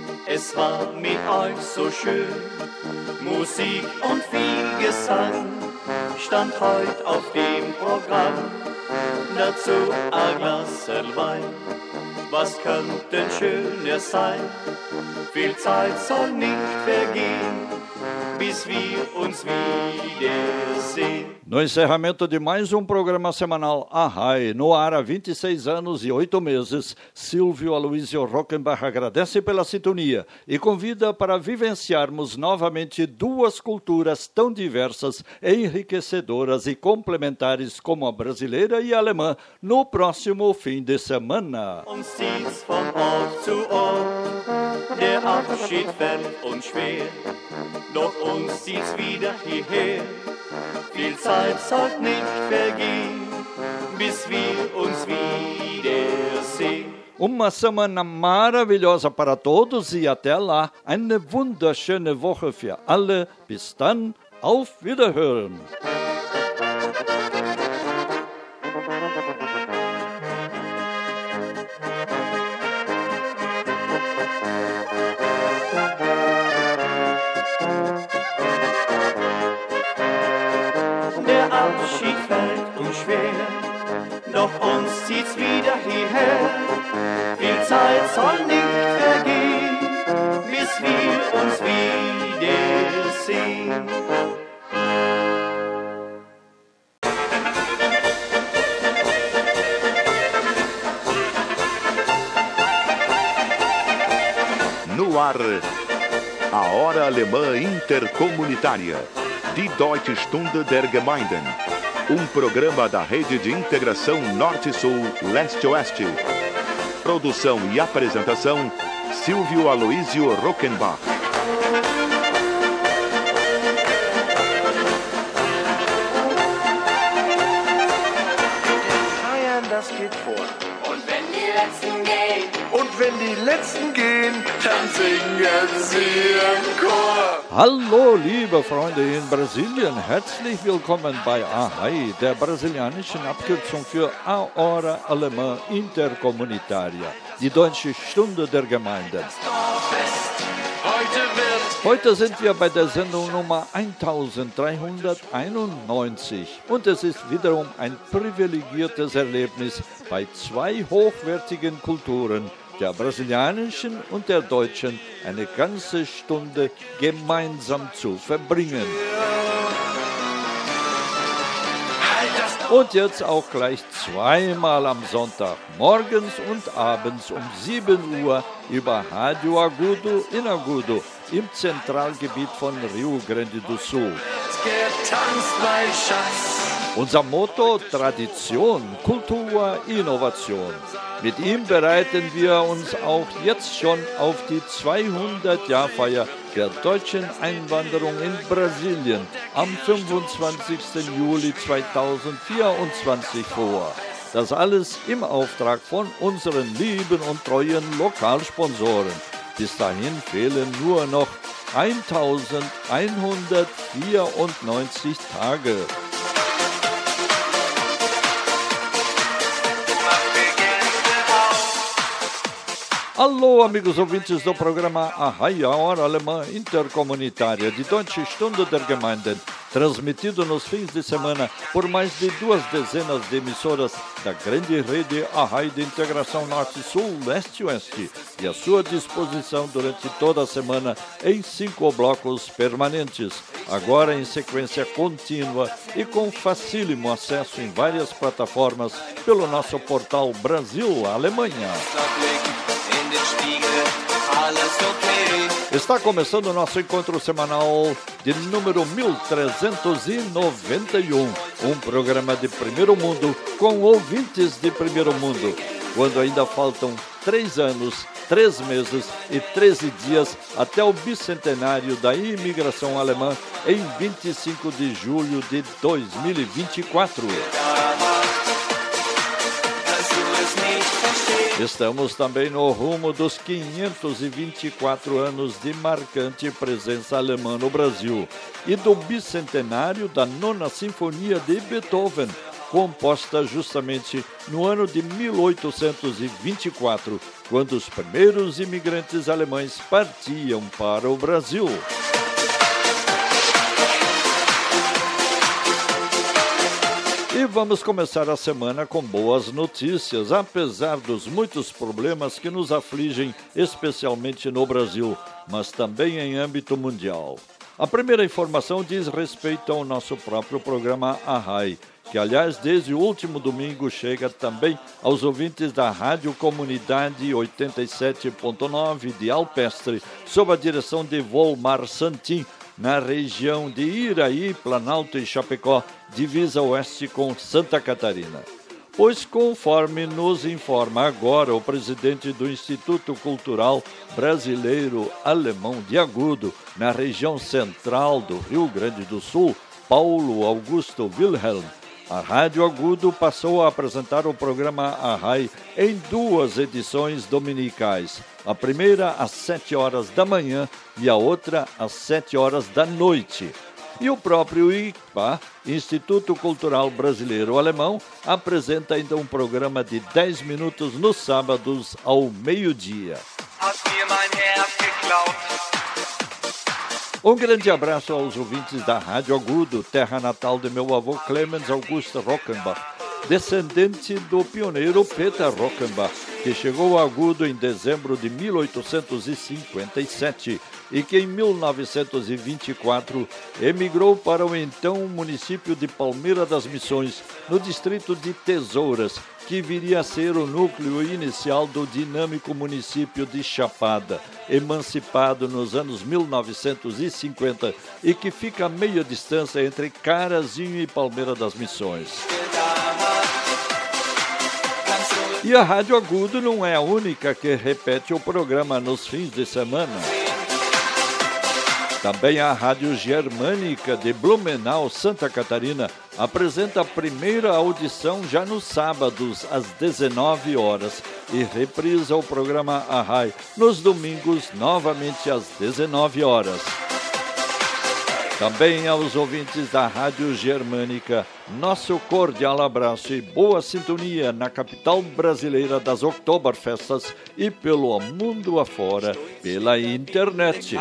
Es war mit euch so schön. Musik und viel Gesang stand heute auf dem Programm. Dazu ein Glas Wein. Was könnte schöner sein? Viel Zeit soll nicht vergehen, bis wir uns wiedersehen. No encerramento de mais um programa semanal Arrai, no ar há 26 anos e 8 meses, Silvio Aloysio Rockenbach agradece pela sintonia e convida para vivenciarmos novamente duas culturas tão diversas, enriquecedoras e complementares como a brasileira e a alemã no próximo fim de semana. Uns zieht's von Ort zu Ort, der Abschied fällt uns schwer, doch uns zieht's wieder hierher. Viel Zeit soll nicht vergehen, bis wir uns wiedersehen. Uma semana maravilhosa para todos e até lá. Eine wunderschöne Woche für alle. Bis dann, auf Wiederhören. Zieht's wieder hierher. Viel Zeit soll nicht vergehen, bis wir uns wiedersehen. No ar, a Hora Alemã Intercomunitária, die Deutsche Stunde der Gemeinden. Um programa da Rede de Integração Norte-Sul, Leste-Oeste. Produção e apresentação, Silvio Aloísio Rockenbach. Feiern, das geht vor. Und wenn die Letzten gehen, Und wenn die Letzten gehen, dann singen sie. Hallo, liebe Freunde in Brasilien. Herzlich willkommen bei AHAI, der brasilianischen Abkürzung für A Hora Alemã Intercomunitaria, die deutsche Stunde der Gemeinden. Heute sind wir bei der Sendung Nummer 1391 und es ist wiederum ein privilegiertes Erlebnis, bei zwei hochwertigen Kulturen, der brasilianischen und der deutschen, eine ganze Stunde gemeinsam zu verbringen. Und jetzt auch gleich zweimal am Sonntag, morgens und abends um 7 Uhr über Radio Agudo in Agudo im Zentralgebiet von Rio Grande do Sul. Unser Motto Tradition, Kultur, Innovation. Mit ihm bereiten wir uns auch jetzt schon auf die 200-Jahr-Feier der deutschen Einwanderung in Brasilien am 25. Juli 2024 vor. Das alles im Auftrag von unseren lieben und treuen Lokalsponsoren. Bis dahin fehlen nur noch 1194 Tage. Alô, amigos ouvintes do programa Arraia, Hora Alemã Intercomunitária de Deutsche Stunde der Gemeinden, transmitido nos fins de semana por mais de duas dezenas de emissoras da grande rede Arrai de Integração Norte-Sul, Leste-Oeste, e à sua disposição durante toda a semana em cinco blocos permanentes, agora em sequência contínua e com facílimo acesso em várias plataformas pelo nosso portal Brasil-Alemanha. Está começando o nosso encontro semanal de número 1391, um programa de primeiro mundo com ouvintes de primeiro mundo, quando ainda faltam três anos, três meses e 13 dias até o bicentenário da imigração alemã em 25 de julho de 2024. Estamos também no rumo dos 524 anos de marcante presença alemã no Brasil e do bicentenário da Nona Sinfonia de Beethoven, composta justamente no ano de 1824, quando os primeiros imigrantes alemães partiam para o Brasil. E vamos começar a semana com boas notícias, apesar dos muitos problemas que nos afligem, especialmente no Brasil, mas também em âmbito mundial. A primeira informação diz respeito ao nosso próprio programa Arrai, que aliás desde o último domingo chega também aos ouvintes da Rádio Comunidade 87.9 de Alpestre, sob a direção de Volmar Santin, na região de Iraí, Planalto e Chapecó, divisa oeste com Santa Catarina. Pois, conforme nos informa agora o presidente do Instituto Cultural Brasileiro Alemão de Agudo, na região central do Rio Grande do Sul, Paulo Augusto Wilhelm, a Rádio Agudo passou a apresentar o programa Arrai em duas edições dominicais. A primeira às 7 horas da manhã e a outra às 7 horas da noite. E o próprio ICPA, Instituto Cultural Brasileiro Alemão, apresenta ainda um programa de 10 minutos nos sábados ao meio-dia. Um grande abraço aos ouvintes da Rádio Agudo, terra natal de meu avô Clemens August Rockenbach, descendente do pioneiro Peter Rockenbach, que chegou a Agudo em dezembro de 1857 e que em 1924 emigrou para o então município de Palmeira das Missões, no distrito de Tesouras, que viria a ser o núcleo inicial do dinâmico município de Chapada, emancipado nos anos 1950 e que fica a meia distância entre Carazinho e Palmeira das Missões. E a Rádio Agudo não é a única que repete o programa nos fins de semana. Também a Rádio Germânica de Blumenau, Santa Catarina, apresenta a primeira audição já nos sábados, às 19 horas, e reprisa o programa Arrai nos domingos, novamente às 19 horas. Também aos ouvintes da Rádio Germânica, nosso cordial abraço e boa sintonia na capital brasileira das Oktoberfestas e pelo mundo afora, pela internet.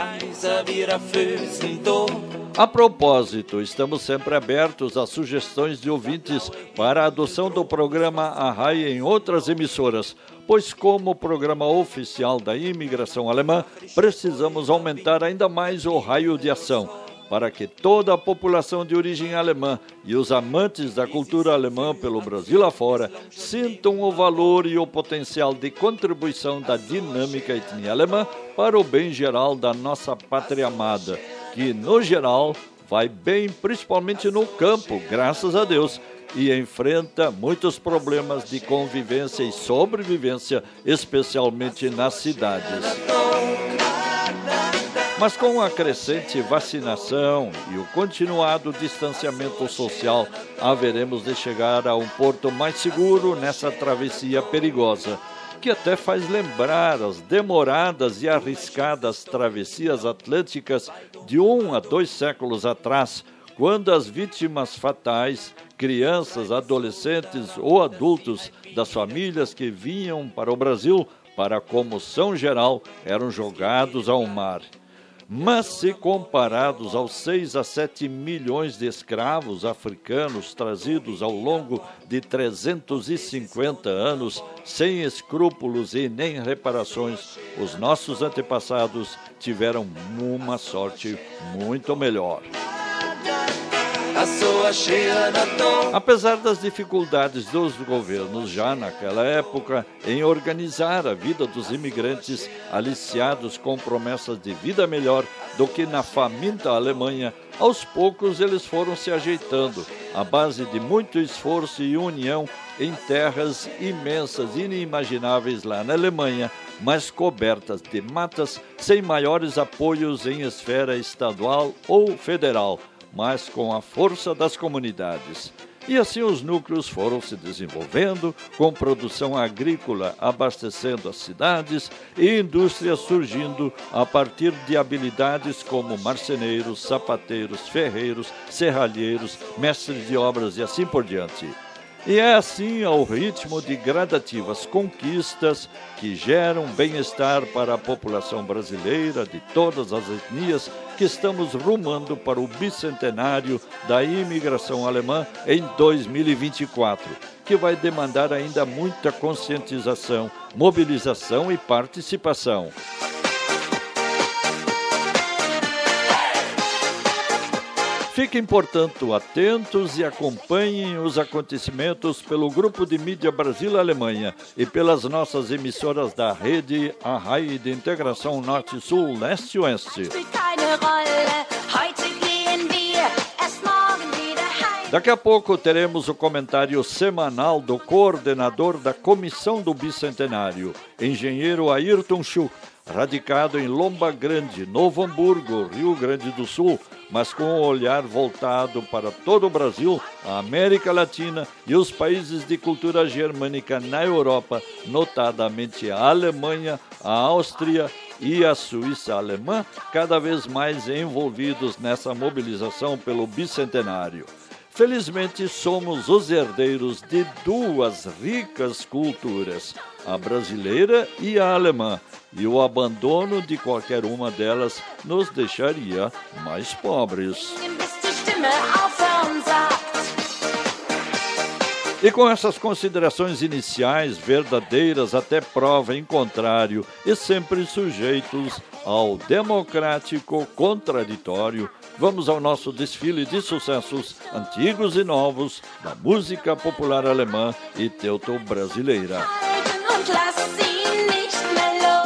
A propósito, estamos sempre abertos a sugestões de ouvintes para a adoção do programa Arrai em outras emissoras, pois, como programa oficial da imigração alemã, precisamos aumentar ainda mais o raio de ação. Para que toda a população de origem alemã e os amantes da cultura alemã pelo Brasil afora sintam o valor e o potencial de contribuição da dinâmica etnia alemã para o bem geral da nossa pátria amada, que, no geral, vai bem, principalmente no campo, graças a Deus, e enfrenta muitos problemas de convivência e sobrevivência, especialmente nas cidades. Mas com a crescente vacinação e o continuado distanciamento social, haveremos de chegar a um porto mais seguro nessa travessia perigosa, que até faz lembrar as demoradas e arriscadas travessias atlânticas de um a dois séculos atrás, quando as vítimas fatais, crianças, adolescentes ou adultos das famílias que vinham para o Brasil para a comoção geral eram jogados ao mar. Mas se comparados aos 6 a 7 milhões de escravos africanos trazidos ao longo de 350 anos, sem escrúpulos e nem reparações, os nossos antepassados tiveram uma sorte muito melhor. Apesar das dificuldades dos governos já naquela época em organizar a vida dos imigrantes aliciados com promessas de vida melhor do que na faminta Alemanha, aos poucos eles foram se ajeitando, à base de muito esforço e união em terras imensas, inimagináveis lá na Alemanha, mas cobertas de matas, sem maiores apoios em esfera estadual ou federal mas com a força das comunidades. E assim os núcleos foram se desenvolvendo, com produção agrícola abastecendo as cidades e indústrias surgindo a partir de habilidades como marceneiros, sapateiros, ferreiros, serralheiros, mestres de obras e assim por diante. E é assim ao ritmo de gradativas conquistas que geram bem-estar para a população brasileira de todas as etnias que estamos rumando para o bicentenário da imigração alemã em 2024, que vai demandar ainda muita conscientização, mobilização e participação. Fiquem, portanto, atentos e acompanhem os acontecimentos pelo Grupo de Mídia Brasil-Alemanha e pelas nossas emissoras da rede A Raio de Integração Norte-Sul, Leste-Oeste. Daqui a pouco teremos o comentário semanal do coordenador da Comissão do Bicentenário, engenheiro Ayrton Schuch, radicado em Lomba Grande, Novo Hamburgo, Rio Grande do Sul, mas com um olhar voltado para todo o Brasil, a América Latina e os países de cultura germânica na Europa, notadamente a Alemanha, a Áustria e a Suíça alemã, cada vez mais envolvidos nessa mobilização pelo bicentenário. Felizmente, somos os herdeiros de duas ricas culturas, a brasileira e a alemã, e o abandono de qualquer uma delas nos deixaria mais pobres. E com essas considerações iniciais, verdadeiras até prova em contrário, e sempre sujeitos ao democrático contraditório, vamos ao nosso desfile de sucessos antigos e novos da música popular alemã e teuto-brasileira.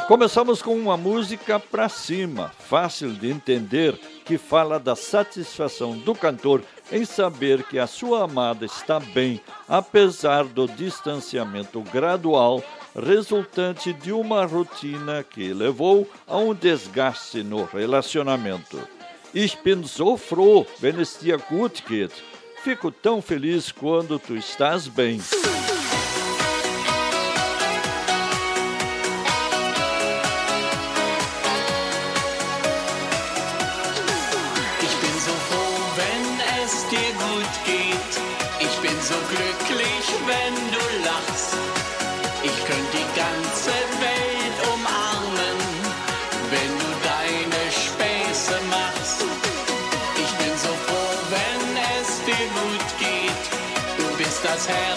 Começamos com uma música para cima, fácil de entender, que fala da satisfação do cantor em saber que a sua amada está bem, apesar do distanciamento gradual resultante de uma rotina que levou a um desgaste no relacionamento. Ich bin so froh, wenn es dir gut geht. Fico tão feliz quando tu estás bem. Das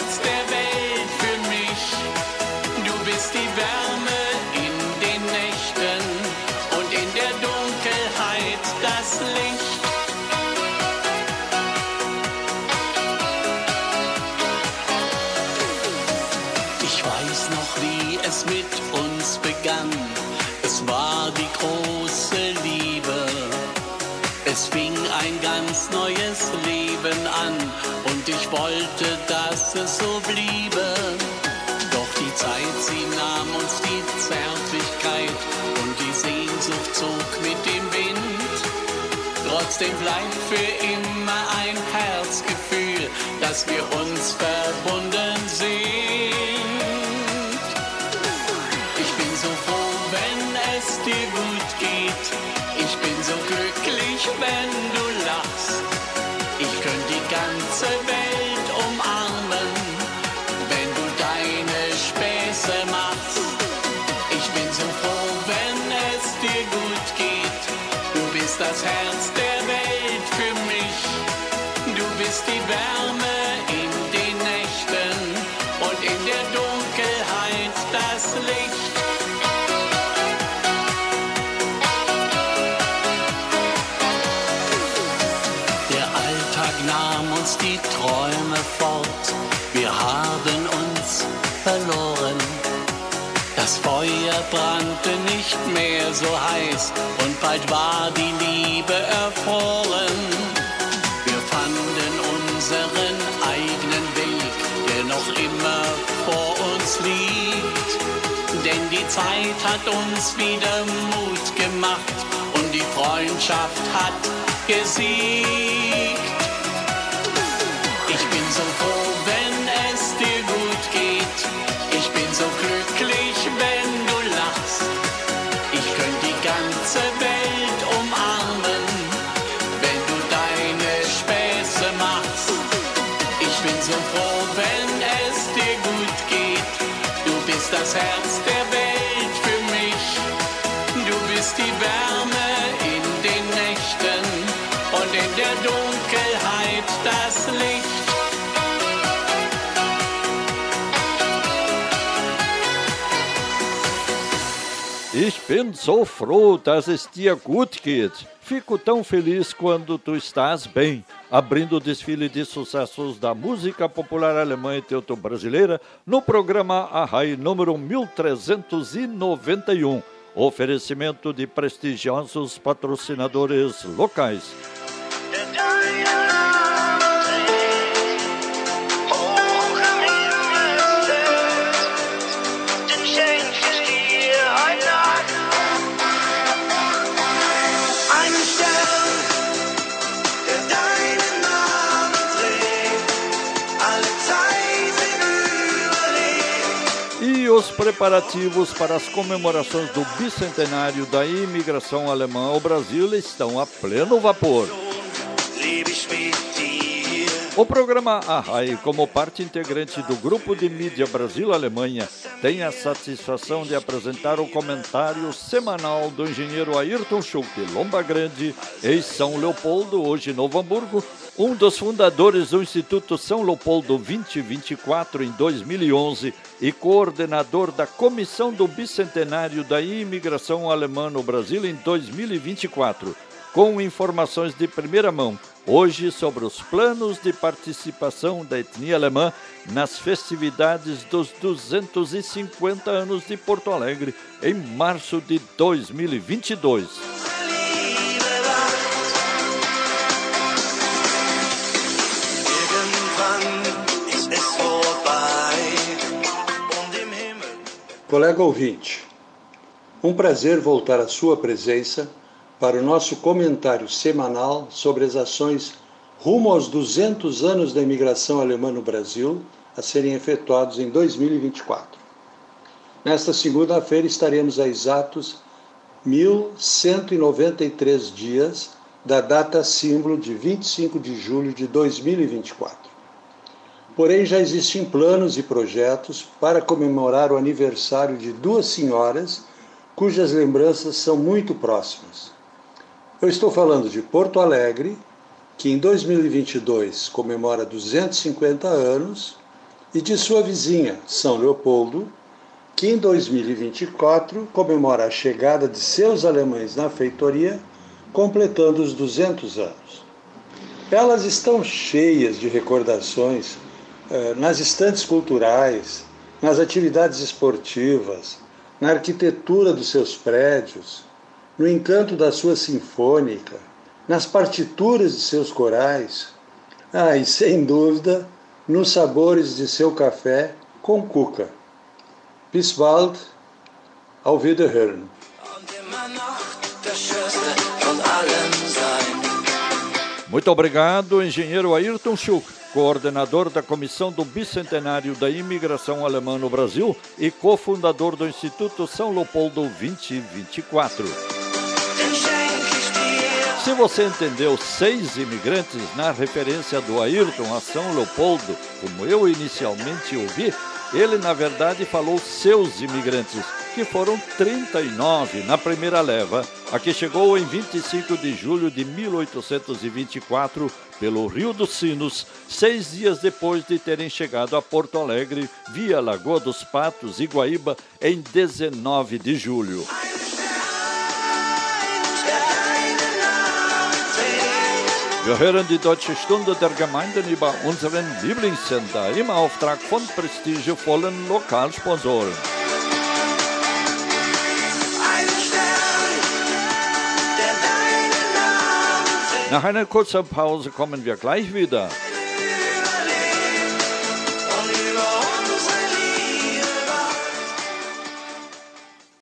wollte, dass es so bliebe. Doch die Zeit, sie nahm uns die Zärtlichkeit und die Sehnsucht zog mit dem Wind. Trotzdem bleibt für immer ein Herzgefühl, dass wir uns verbunden Wärme in den Nächten und in der Dunkelheit das Licht. Der Alltag nahm uns die Träume fort. Wir haben uns verloren. Das Feuer brannte nicht mehr so heiß und bald war die Liebe erfroren. Zeit hat uns wieder Mut gemacht und die Freundschaft hat gesiegt. Ich bin so froh, wenn es dir gut geht. Ich bin so glücklich, wenn du lachst. Ich könnte die ganze Welt umarmen, wenn du deine Späße machst. Ich bin so froh, wenn es dir gut geht. Du bist das Herz der der Dunkelheit das Licht. Ich bin so froh, dass es dir gut geht. Fico tão feliz quando tu estás bem. Abrindo o desfile de sucessos da música popular alemã e teuto-brasileira no programa Arrai número 1391. Oferecimento de prestigiosos patrocinadores locais. Os preparativos para as comemorações do bicentenário da imigração alemã ao Brasil estão a pleno vapor. O programa Arrai, como parte integrante do Grupo de Mídia Brasil-Alemanha, tem a satisfação de apresentar o comentário semanal do engenheiro Ayrton Schulte, Lomba Grande, em São Leopoldo, hoje Novo Hamburgo, um dos fundadores do Instituto São Leopoldo 2024 em 2011 e coordenador da Comissão do Bicentenário da Imigração Alemã no Brasil em 2024 com informações de primeira mão, hoje sobre os planos de participação da etnia alemã nas festividades dos 250 anos de Porto Alegre, em março de 2022. Irgendwann ist es vorbei. Und im Himmel Colega ouvinte, um prazer voltar à sua presença para o nosso comentário semanal sobre as ações rumo aos 200 anos da imigração alemã no Brasil a serem efetuados em 2024. Nesta segunda-feira estaremos a exatos 1193 dias da data símbolo de 25 de julho de 2024. Porém, já existem planos e projetos para comemorar o aniversário de duas senhoras cujas lembranças são muito próximas. Eu estou falando de Porto Alegre, que em 2022 comemora 250 anos, e de sua vizinha, São Leopoldo, que em 2024 comemora a chegada de seus alemães na feitoria, completando os 200 anos. Elas estão cheias de recordações eh, nas estantes culturais, nas atividades esportivas, na arquitetura dos seus prédios, no encanto da sua sinfônica, nas partituras de seus corais, ah, e sem dúvida, nos sabores de seu café com cuca. Bis auf Wiederhören. Muito obrigado, engenheiro Ayrton Schuch, coordenador da Comissão do Bicentenário da Imigração Alemã no Brasil e cofundador do Instituto São Leopoldo 2024. Se você entendeu seis imigrantes na referência do Ayrton a São Leopoldo, como eu inicialmente ouvi, ele na verdade falou seus imigrantes, que foram 39 na primeira leva, a que chegou em 25 de julho de 1824 pelo Rio dos Sinos, seis dias depois de terem chegado a Porto Alegre via Lagoa dos Patos e Guaíba em 19 de julho. Wir hören die Deutsche Stunde der Gemeinden über unseren Lieblingssender im Auftrag von prestigevollen Lokalsponsoren. Nach einer kurzen Pause kommen wir gleich wieder.